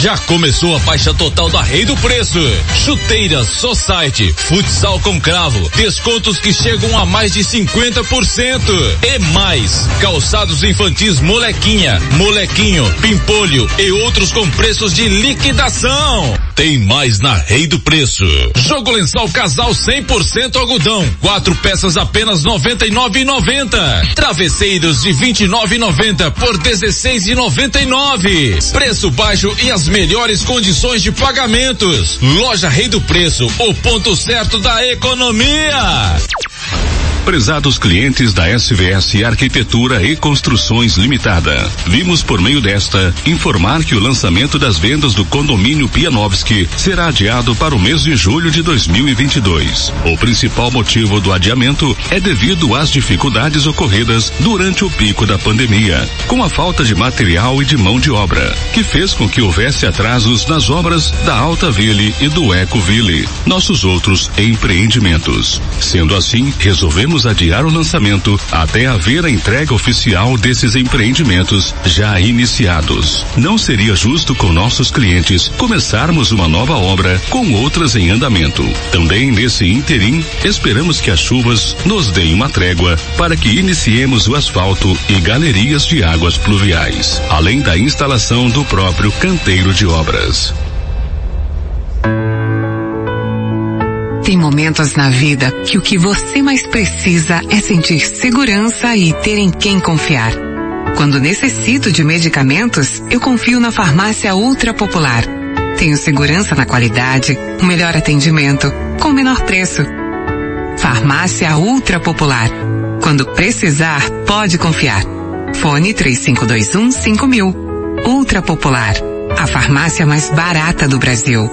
Speaker 9: Já começou a baixa total da Rei do Preço. Chuteiras, Society, futsal com cravo, descontos que chegam a mais de 50%. E mais, calçados infantis molequinha, molequinho, pimpolho e outros com preços de liquidação. Tem mais na Rei do Preço. Jogo lençol casal 100% algodão, quatro peças apenas 99,90. Travesseiros de 29,90 por 16,99. Preço baixo e as melhores condições de pagamentos. Loja Rei do Preço, o ponto certo da economia.
Speaker 7: Prezados clientes da SVS Arquitetura e Construções Limitada, vimos por meio desta informar que o lançamento das vendas do condomínio Pianovski será adiado para o mês de julho de 2022. O principal motivo do adiamento é devido às dificuldades ocorridas durante o pico da pandemia, com a falta de material e de mão de obra, que fez com que houvesse atrasos nas obras da Alta Ville e do Eco Ville, nossos outros empreendimentos. Sendo assim, resolvemos adiar o lançamento até haver a entrega oficial desses empreendimentos já iniciados. Não seria justo com nossos clientes começarmos uma nova obra com outras em andamento. Também nesse interim, esperamos que as chuvas nos deem uma trégua para que iniciemos o asfalto e galerias de águas pluviais, além da instalação do próprio canteiro de obras.
Speaker 10: Momentos na vida que o que você mais precisa é sentir segurança e ter em quem confiar. Quando necessito de medicamentos, eu confio na farmácia Ultra Popular. Tenho segurança na qualidade, o melhor atendimento, com o menor preço. Farmácia Ultra Popular. Quando precisar, pode confiar. Fone 3521 5000. Ultra Popular. A farmácia mais barata do Brasil.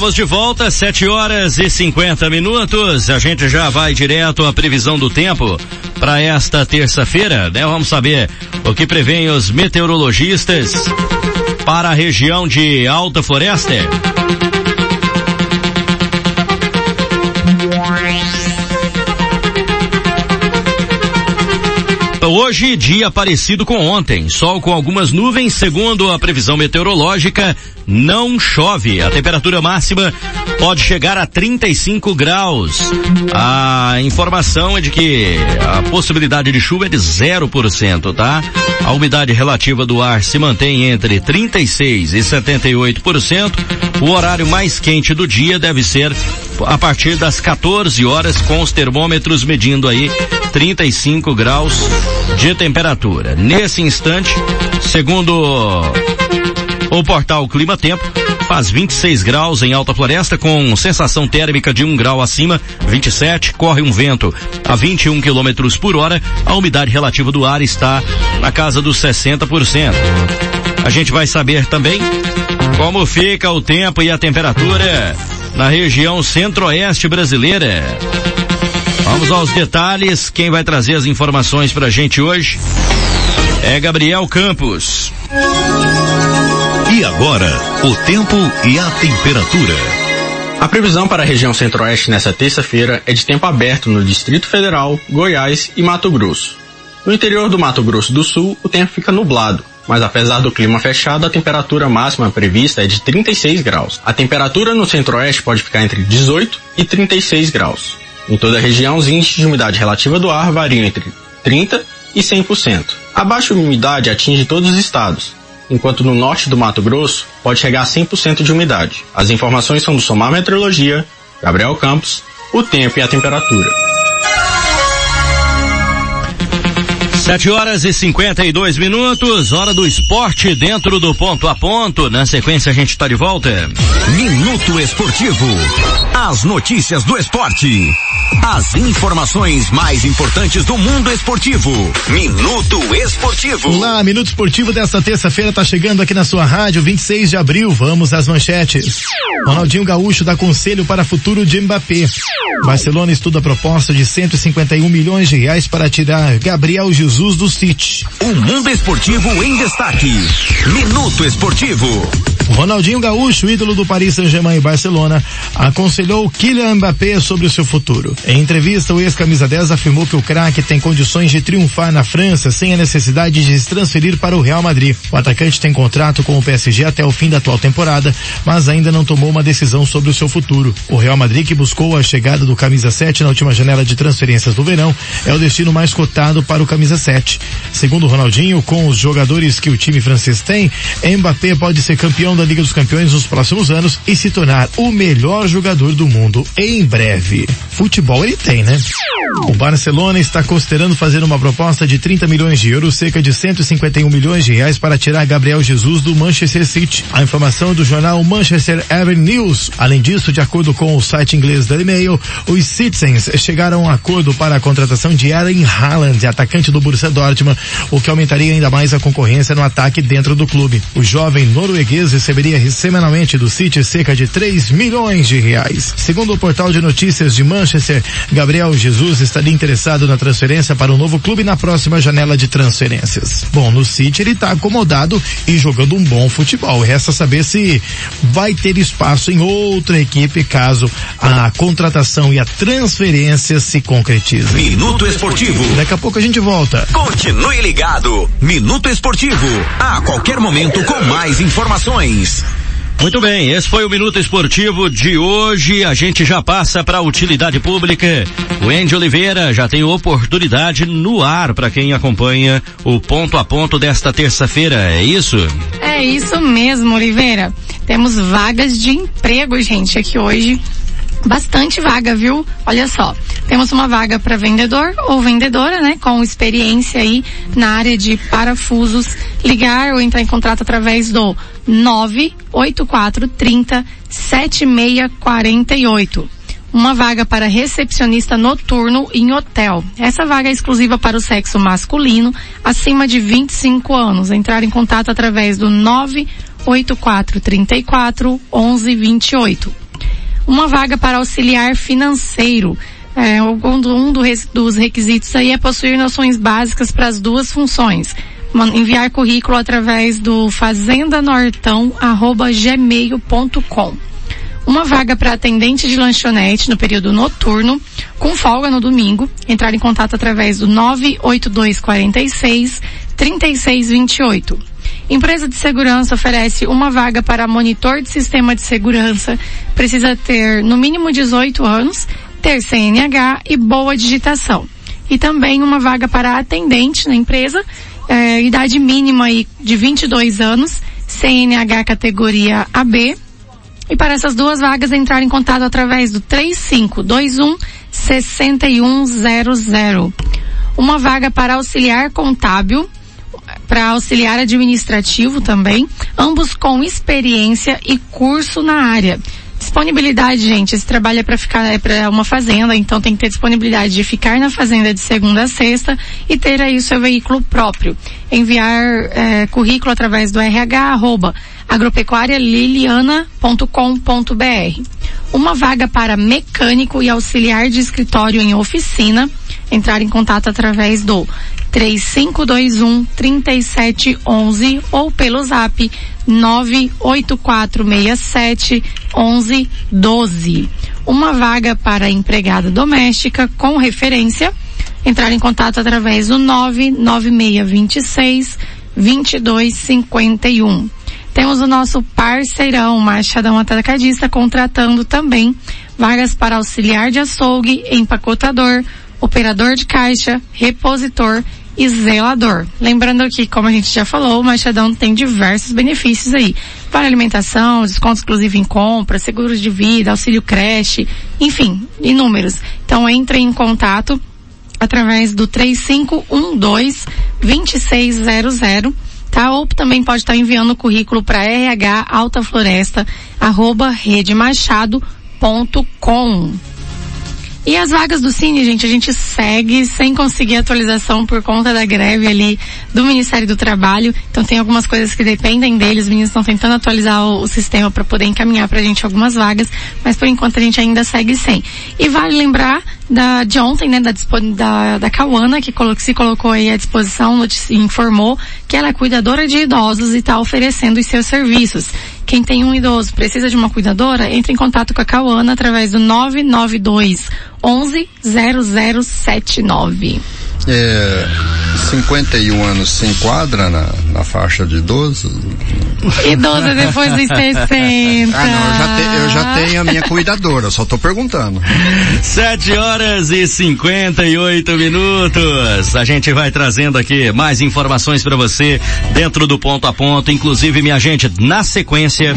Speaker 1: Estamos de volta, 7 horas e 50 minutos. A gente já vai direto à previsão do tempo para esta terça-feira, né? Vamos saber o que prevêem os meteorologistas para a região de Alta Floresta. Hoje, dia parecido com ontem. Sol com algumas nuvens, segundo a previsão meteorológica, não chove. A temperatura máxima pode chegar a 35 graus. A informação é de que a possibilidade de chuva é de 0%, tá? A umidade relativa do ar se mantém entre 36 e 78%. O horário mais quente do dia deve ser a partir das 14 horas com os termômetros medindo aí 35 graus de temperatura. Nesse instante, segundo o portal Clima Tempo, faz 26 graus em Alta Floresta com sensação térmica de 1 um grau acima, 27, corre um vento a 21 quilômetros por hora, a umidade relativa do ar está na casa dos 60%. A gente vai saber também como fica o tempo e a temperatura na região centro-oeste brasileira. Vamos aos detalhes. Quem vai trazer as informações para a gente hoje é Gabriel Campos.
Speaker 7: E agora, o tempo e a temperatura.
Speaker 11: A previsão para a região centro-oeste nesta terça-feira é de tempo aberto no Distrito Federal, Goiás e Mato Grosso. No interior do Mato Grosso do Sul, o tempo fica nublado, mas apesar do clima fechado, a temperatura máxima prevista é de 36 graus. A temperatura no centro-oeste pode ficar entre 18 e 36 graus. Em toda a região, os índices de umidade relativa do ar variam entre 30 e 100%. A baixa umidade atinge todos os estados, enquanto no norte do Mato Grosso pode chegar a 100% de umidade. As informações são do Somar Meteorologia, Gabriel Campos, o tempo e a temperatura.
Speaker 1: Sete horas e cinquenta e dois minutos, hora do esporte dentro do ponto a ponto. Na sequência a gente está de volta.
Speaker 7: Minuto Esportivo. As notícias do esporte. As informações mais importantes do mundo esportivo. Minuto Esportivo.
Speaker 12: Olá, Minuto Esportivo desta terça-feira está chegando aqui na sua rádio, 26 de abril. Vamos às manchetes. Ronaldinho Gaúcho dá conselho para futuro de Mbappé. Barcelona estuda a proposta de 151 milhões de reais para tirar Gabriel Jesus do City.
Speaker 7: O mundo esportivo em destaque. Minuto Esportivo.
Speaker 12: Ronaldinho Gaúcho, ídolo do Paris Saint-Germain e Barcelona, aconselhou Kylian Mbappé sobre o seu futuro. Em entrevista, o ex-camisa 10 afirmou que o craque tem condições de triunfar na França sem a necessidade de se transferir para o Real Madrid. O atacante tem contrato com o PSG até o fim da atual temporada, mas ainda não tomou uma decisão sobre o seu futuro. O Real Madrid, que buscou a chegada do camisa 7 na última janela de transferências do verão, é o destino mais cotado para o camisa 7. Segundo Ronaldinho, com os jogadores que o time francês tem, Mbappé pode ser campeão da Liga dos Campeões nos próximos anos e se tornar o melhor jogador do mundo em breve. Futebol ele tem, né? O Barcelona está considerando fazer uma proposta de 30 milhões de euros, cerca de 151 milhões de reais para tirar Gabriel Jesus do Manchester City. A informação é do jornal Manchester Evening News. Além disso, de acordo com o site inglês Daily Mail, os Citizens chegaram a um acordo para a contratação de Erling Haaland, atacante do Borussia Dortmund, o que aumentaria ainda mais a concorrência no ataque dentro do clube. O jovem norueguês receberia semanalmente do City cerca de 3 milhões de reais. Segundo o portal de notícias de Manchester, Gabriel Jesus estaria interessado na transferência para o um novo clube na próxima janela de transferências. Bom, no City ele está acomodado e jogando um bom futebol. Resta saber se vai ter espaço em outra equipe caso a contratação e a transferência se concretize.
Speaker 7: Minuto Esportivo.
Speaker 12: Daqui a pouco a gente volta.
Speaker 7: Continue ligado. Minuto Esportivo. A qualquer momento com mais informações.
Speaker 1: Muito bem, esse foi o Minuto Esportivo de hoje. A gente já passa para a utilidade pública. O Andy Oliveira já tem oportunidade no ar para quem acompanha o ponto a ponto desta terça-feira. É isso?
Speaker 3: É isso mesmo, Oliveira. Temos vagas de emprego, gente, aqui hoje bastante vaga, viu? Olha só, temos uma vaga para vendedor ou vendedora, né, com experiência aí na área de parafusos, ligar ou entrar em contato através do 98430 7648 uma vaga para recepcionista noturno em hotel. Essa vaga é exclusiva para o sexo masculino acima de 25 anos. Entrar em contato através do 98434 1128 uma vaga para auxiliar financeiro. É, um, dos requisitos aí é possuir noções básicas para as duas funções. Enviar currículo através do fazendanortão@gmail.com. Uma vaga para atendente de lanchonete no período noturno, com folga no domingo. Entrar em contato através do 98246 3628. Empresa de segurança oferece uma vaga para monitor de sistema de segurança. Precisa ter no mínimo 18 anos, ter CNH e boa digitação. E também uma vaga para atendente na empresa, é, idade mínima aí de 22 anos, CNH categoria AB. E para essas duas vagas entrar em contato através do 3521 6100. Uma vaga para auxiliar contábil, para auxiliar administrativo também, ambos com experiência e curso na área. Disponibilidade, gente, esse trabalho é para ficar é para uma fazenda, então tem que ter disponibilidade de ficar na fazenda de segunda a sexta e ter aí o seu veículo próprio. Enviar é, currículo através do RH arroba. Uma vaga para mecânico e auxiliar de escritório em oficina. Entrar em contato através do 3521 3711 ou pelo zap 98467 1112. Uma vaga para empregada doméstica com referência. Entrar em contato através do 99626 2251. Temos o nosso parceirão Machadão Atacadista contratando também vagas para auxiliar de açougue, empacotador, operador de caixa, repositor e zelador. Lembrando que, como a gente já falou, o Machadão tem diversos benefícios aí. Para alimentação, desconto exclusivo em compra, seguros de vida, auxílio creche, enfim, inúmeros. Então entre em contato através do 3512 2600 tá? Ou também pode estar enviando o currículo para RH E as vagas do Cine, gente, a gente segue sem conseguir atualização por conta da greve ali do Ministério do Trabalho. Então tem algumas coisas que dependem deles. Os meninos estão tentando atualizar o, o sistema para poder encaminhar para a gente algumas vagas, mas por enquanto a gente ainda segue sem. E vale lembrar da, de ontem, né, da, da, da que colo, se colocou aí à disposição, informou que ela é cuidadora de idosos e está oferecendo os seus serviços. Quem tem um idoso precisa de uma cuidadora, entre em contato com a Cauana através do 992 11 0079.
Speaker 2: É, 51 anos se enquadra na, na faixa de idoso?
Speaker 3: Idosa depois dos 60.
Speaker 2: Ah, não, eu já, te, eu já tenho a minha cuidadora, só tô perguntando.
Speaker 1: 7 horas e 58 minutos. A gente vai trazendo aqui mais informações para você dentro do ponto a ponto. Inclusive, minha gente, na sequência,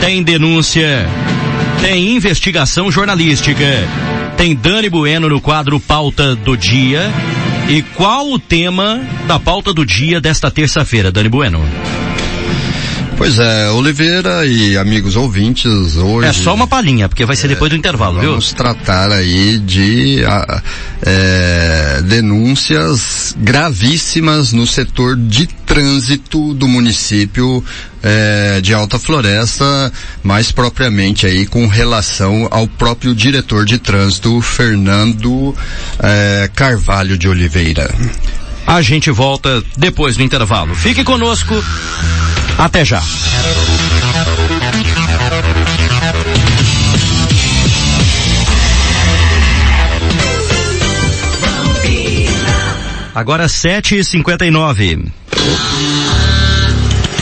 Speaker 1: tem denúncia, tem investigação jornalística tem Dani Bueno no quadro Pauta do Dia. E qual o tema da pauta do dia desta terça-feira, Dani Bueno?
Speaker 2: Pois é, Oliveira e amigos ouvintes, hoje...
Speaker 1: É só uma palhinha, porque vai ser depois do intervalo,
Speaker 2: vamos
Speaker 1: viu?
Speaker 2: Vamos tratar aí de a, é, denúncias gravíssimas no setor de trânsito do município é, de Alta Floresta, mais propriamente aí com relação ao próprio diretor de trânsito, Fernando é, Carvalho de Oliveira.
Speaker 1: A gente volta depois do intervalo. Fique conosco. Até já. Agora sete e cinquenta e nove.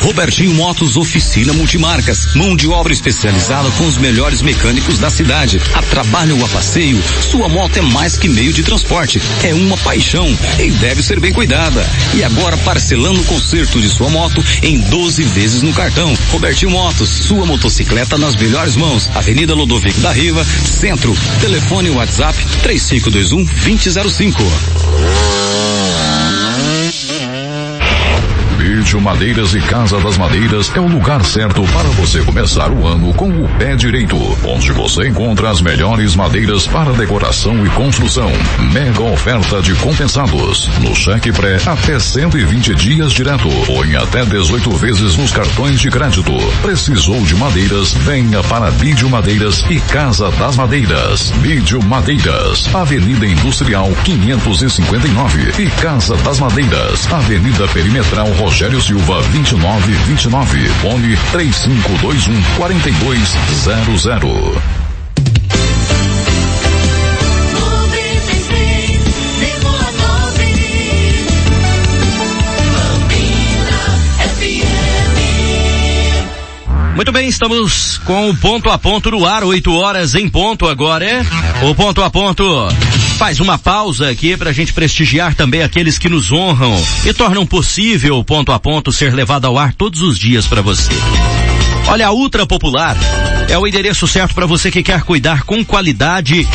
Speaker 7: Robertinho Motos Oficina Multimarcas. Mão de obra especializada com os melhores mecânicos da cidade. A trabalho ou a passeio, sua moto é mais que meio de transporte. É uma paixão e deve ser bem cuidada. E agora parcelando o conserto de sua moto em 12 vezes no cartão. Robertinho Motos, sua motocicleta nas melhores mãos. Avenida Lodovico da Riva, Centro. Telefone WhatsApp 3521 2005.
Speaker 13: Sítio Madeiras e Casa das Madeiras é o lugar certo para você começar o ano com o pé direito, onde você encontra as melhores madeiras para decoração e construção. Mega oferta de compensados. No cheque pré, até 120 dias direto, ou em até 18 vezes nos cartões de crédito. Precisou de madeiras? Venha para Vídeo Madeiras e Casa das Madeiras. Vídeo Madeiras, Avenida Industrial 559 e Casa das Madeiras, Avenida Perimetral Rogério Silva 2929, fone 3521 4200.
Speaker 1: Muito bem, estamos com o ponto a ponto no ar, 8 horas em ponto agora, é? O ponto a ponto faz uma pausa aqui para a gente prestigiar também aqueles que nos honram e tornam possível ponto a ponto ser levado ao ar todos os dias para você. Olha, a Ultra Popular é o endereço certo para você que quer cuidar com qualidade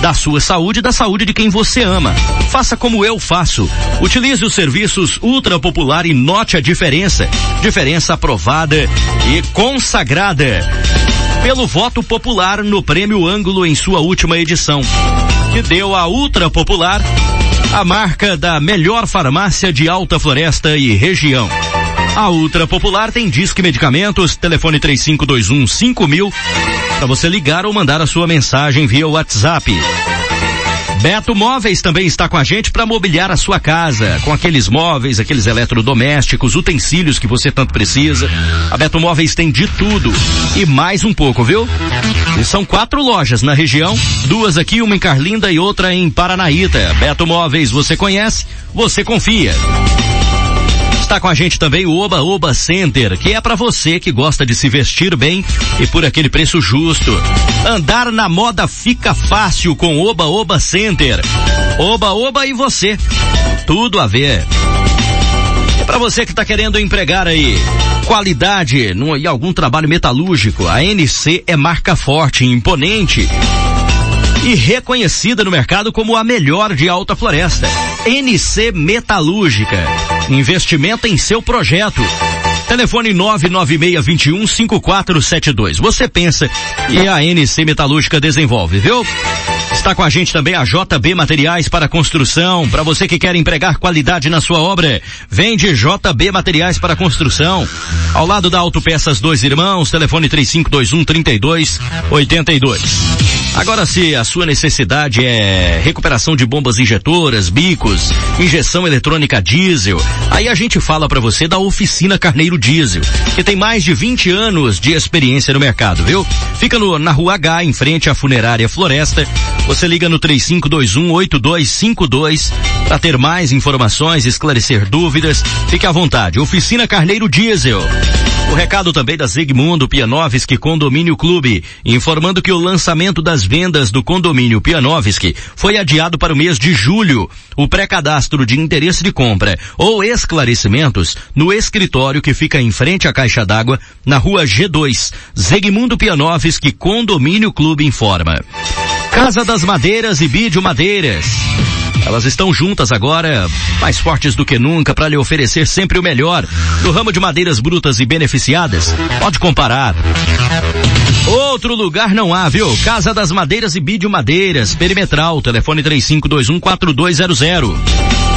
Speaker 1: da sua saúde e da saúde de quem você ama. Faça como eu faço. Utilize os serviços Ultra Popular e note a diferença. Diferença aprovada e consagrada pelo voto popular no Prêmio Ângulo em sua última edição, que deu a Ultra Popular a marca da melhor farmácia de Alta Floresta e região. A Ultra Popular tem disque medicamentos, telefone 3521 5000 para você ligar ou mandar a sua mensagem via WhatsApp. Beto Móveis também está com a gente para mobiliar a sua casa, com aqueles móveis, aqueles eletrodomésticos, utensílios que você tanto precisa. A Beto Móveis tem de tudo e mais um pouco, viu? E são quatro lojas na região, duas aqui, uma em Carlinda e outra em Paranaíta. Beto Móveis, você conhece? Você confia. Está com a gente também o Oba Oba Center, que é para você que gosta de se vestir bem e por aquele preço justo. Andar na moda fica fácil com Oba Oba Center. Oba Oba e você. Tudo a ver. É para você que está querendo empregar aí qualidade no, e algum trabalho metalúrgico, a NC é marca forte, imponente e reconhecida no mercado como a melhor de Alta Floresta. NC Metalúrgica. Investimento em seu projeto. Telefone 996215472. Você pensa e a NC Metalúrgica desenvolve, viu? Está com a gente também a JB Materiais para Construção. Para você que quer empregar qualidade na sua obra, vende JB Materiais para Construção. Ao lado da Autopeças Dois Irmãos, telefone 3521 3282. Agora se a sua necessidade é recuperação de bombas injetoras, bicos, injeção eletrônica diesel, aí a gente fala para você da Oficina Carneiro Diesel, que tem mais de 20 anos de experiência no mercado, viu? Fica no, na Rua H, em frente à Funerária Floresta. Você liga no 3521-8252 para ter mais informações, esclarecer dúvidas. Fique à vontade. Oficina Carneiro Diesel. O recado também da Zigmundo Pianovski Condomínio Clube, informando que o lançamento das vendas do condomínio Pianovski foi adiado para o mês de julho. O pré-cadastro de interesse de compra ou esclarecimentos no escritório que fica em frente à caixa d'água na rua G2. Zigmundo Pianovski Condomínio Clube informa. Casa das Madeiras e Bídio Madeiras. Elas estão juntas agora, mais fortes do que nunca, para lhe oferecer sempre o melhor. No ramo de madeiras brutas e beneficiadas, pode comparar. Outro lugar não há, viu? Casa das Madeiras e Bídio Madeiras, Perimetral, telefone 3521 4200.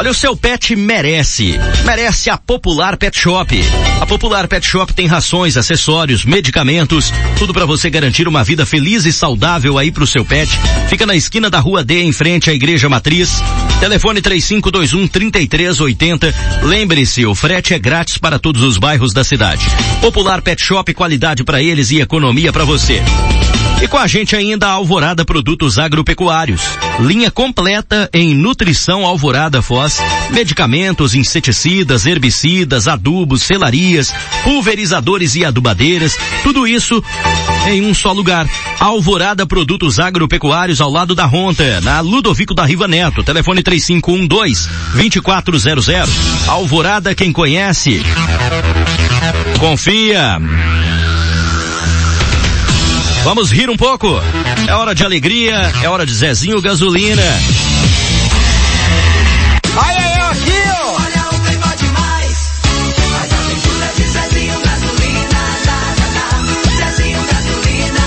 Speaker 1: Olha, o seu pet merece. Merece a Popular Pet Shop. A Popular Pet Shop tem rações, acessórios, medicamentos, tudo para você garantir uma vida feliz e saudável aí pro seu pet. Fica na esquina da Rua D, em frente à Igreja Matriz. Telefone 3521 3380. Lembre-se, o frete é grátis para todos os bairros da cidade. Popular Pet Shop, qualidade para eles e economia para você. E com a gente ainda a Alvorada Produtos Agropecuários. Linha completa em nutrição Alvorada Foz, medicamentos, inseticidas, herbicidas, adubos, selarias, pulverizadores e adubadeiras, tudo isso em um só lugar. Alvorada Produtos Agropecuários ao lado da Ronta, na Ludovico da Riva Neto, telefone 3512 2400. Alvorada quem conhece. Confia. Vamos rir um pouco. É hora de alegria, é hora de Zezinho Gasolina.
Speaker 14: Olha eu aqui, ó. Olha o demais. De Zezinho Gasolina. Zezinho Gasolina.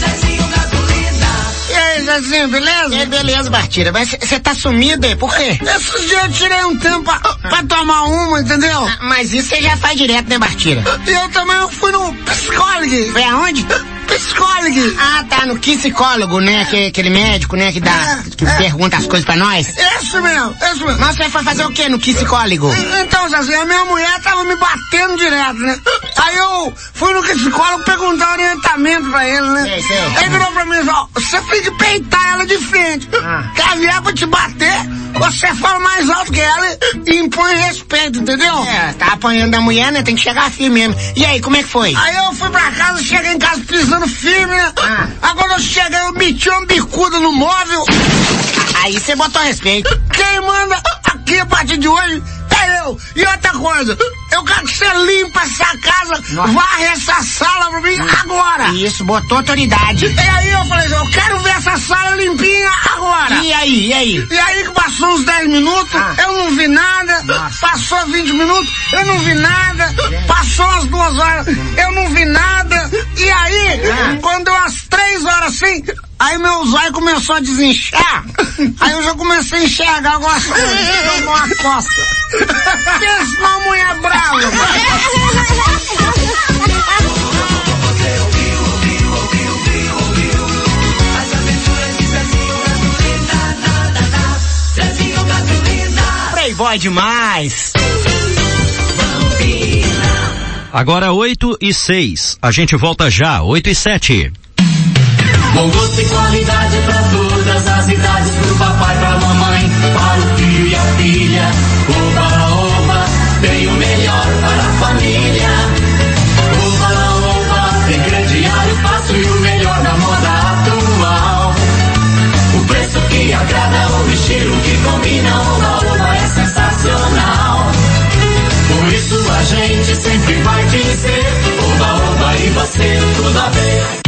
Speaker 14: Zezinho Gasolina. E aí, Zezinho, beleza?
Speaker 15: É, beleza, Bartira. Mas você tá sumido aí, por quê?
Speaker 14: Esses dias eu tirei um tempo pra, pra tomar uma, entendeu?
Speaker 15: Ah, mas isso você já faz direto, né, Bartira?
Speaker 14: E eu também fui no psicólogo.
Speaker 15: Foi aonde?
Speaker 14: Psicólogo.
Speaker 15: Ah, tá, no psicólogo, né? Que, aquele médico, né? Que dá, que
Speaker 14: é.
Speaker 15: pergunta as coisas pra nós.
Speaker 14: Esse mesmo, esse mesmo.
Speaker 15: Mas você foi fazer o quê no psicólogo?
Speaker 14: Então, Zezinho, a minha mulher tava me batendo direto, né? Aí eu fui no psicólogo perguntar orientamento pra ele, né?
Speaker 15: Sei, sei.
Speaker 14: Aí virou pra mim e ó, você tem que peitar ela de frente.
Speaker 15: Ah.
Speaker 14: Quer vier pra te bater, você fala mais alto que ela e impõe respeito, entendeu?
Speaker 15: É, tá apanhando a mulher, né? Tem que chegar firme mesmo. E aí, como é que foi?
Speaker 14: Aí eu fui pra casa, cheguei em casa pisando firme, né?
Speaker 15: Ah.
Speaker 14: Agora eu cheguei, eu meti uma bicuda no móvel.
Speaker 15: Aí você botou respeito.
Speaker 14: Quem manda aqui a partir de hoje é eu. E outra coisa, eu quero que você limpa essa casa,
Speaker 15: Nossa.
Speaker 14: varre essa sala pra mim agora.
Speaker 15: Isso, botou autoridade.
Speaker 14: E aí eu falei, eu quero ver essa sala limpinha agora.
Speaker 15: E aí, e aí?
Speaker 14: E aí que passou uns 10 minutos,
Speaker 15: Ah.
Speaker 14: eu não vi nada.
Speaker 15: Nossa.
Speaker 14: Passou 20 minutos, eu não vi nada. Passou umas duas horas, eu não vi nada. E aí,
Speaker 15: Ah.
Speaker 14: quando umas três horas assim, aí meu zóio começou a desinchar. Aí eu já comecei a enxergar algumas coisas. Tomou uma coça. Pensa numa mulher brava.
Speaker 15: Playboy demais.
Speaker 1: Agora 8 e 6. A gente volta já, 8 e 7.
Speaker 16: Bom gosto e qualidade pra todas as idades, pro papai, pra mamãe, para o filho e a filha. Oba, oba, tem o melhor para a família. Oba, oba, tem crediário fácil e o melhor na moda atual. O preço que agrada, o estilo que combina, oba, oba é sensacional. Por isso a gente sempre vai dizer, oba, oba e você, tudo a ver.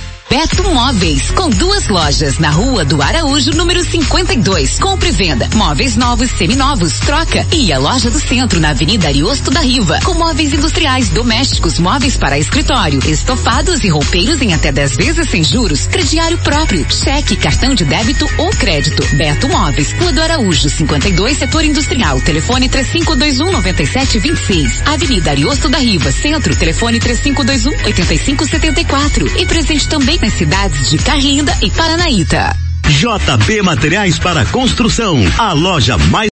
Speaker 17: Beto Móveis, com duas lojas na Rua do Araújo, número 52. Compre e venda. Móveis novos, seminovos, troca. E a loja do centro, na Avenida Ariosto da Riva, com móveis industriais, domésticos, móveis para escritório, estofados e roupeiros em até 10 vezes sem juros, crediário próprio, cheque, cartão de débito ou crédito. Beto Móveis, Rua do Araújo, 52, setor industrial. Telefone 3521 9726. Avenida Ariosto da Riva, centro. Telefone 3521 8574. E presente também nas cidades de Carlinda e Paranaíta.
Speaker 18: JB Materiais para Construção, a loja mais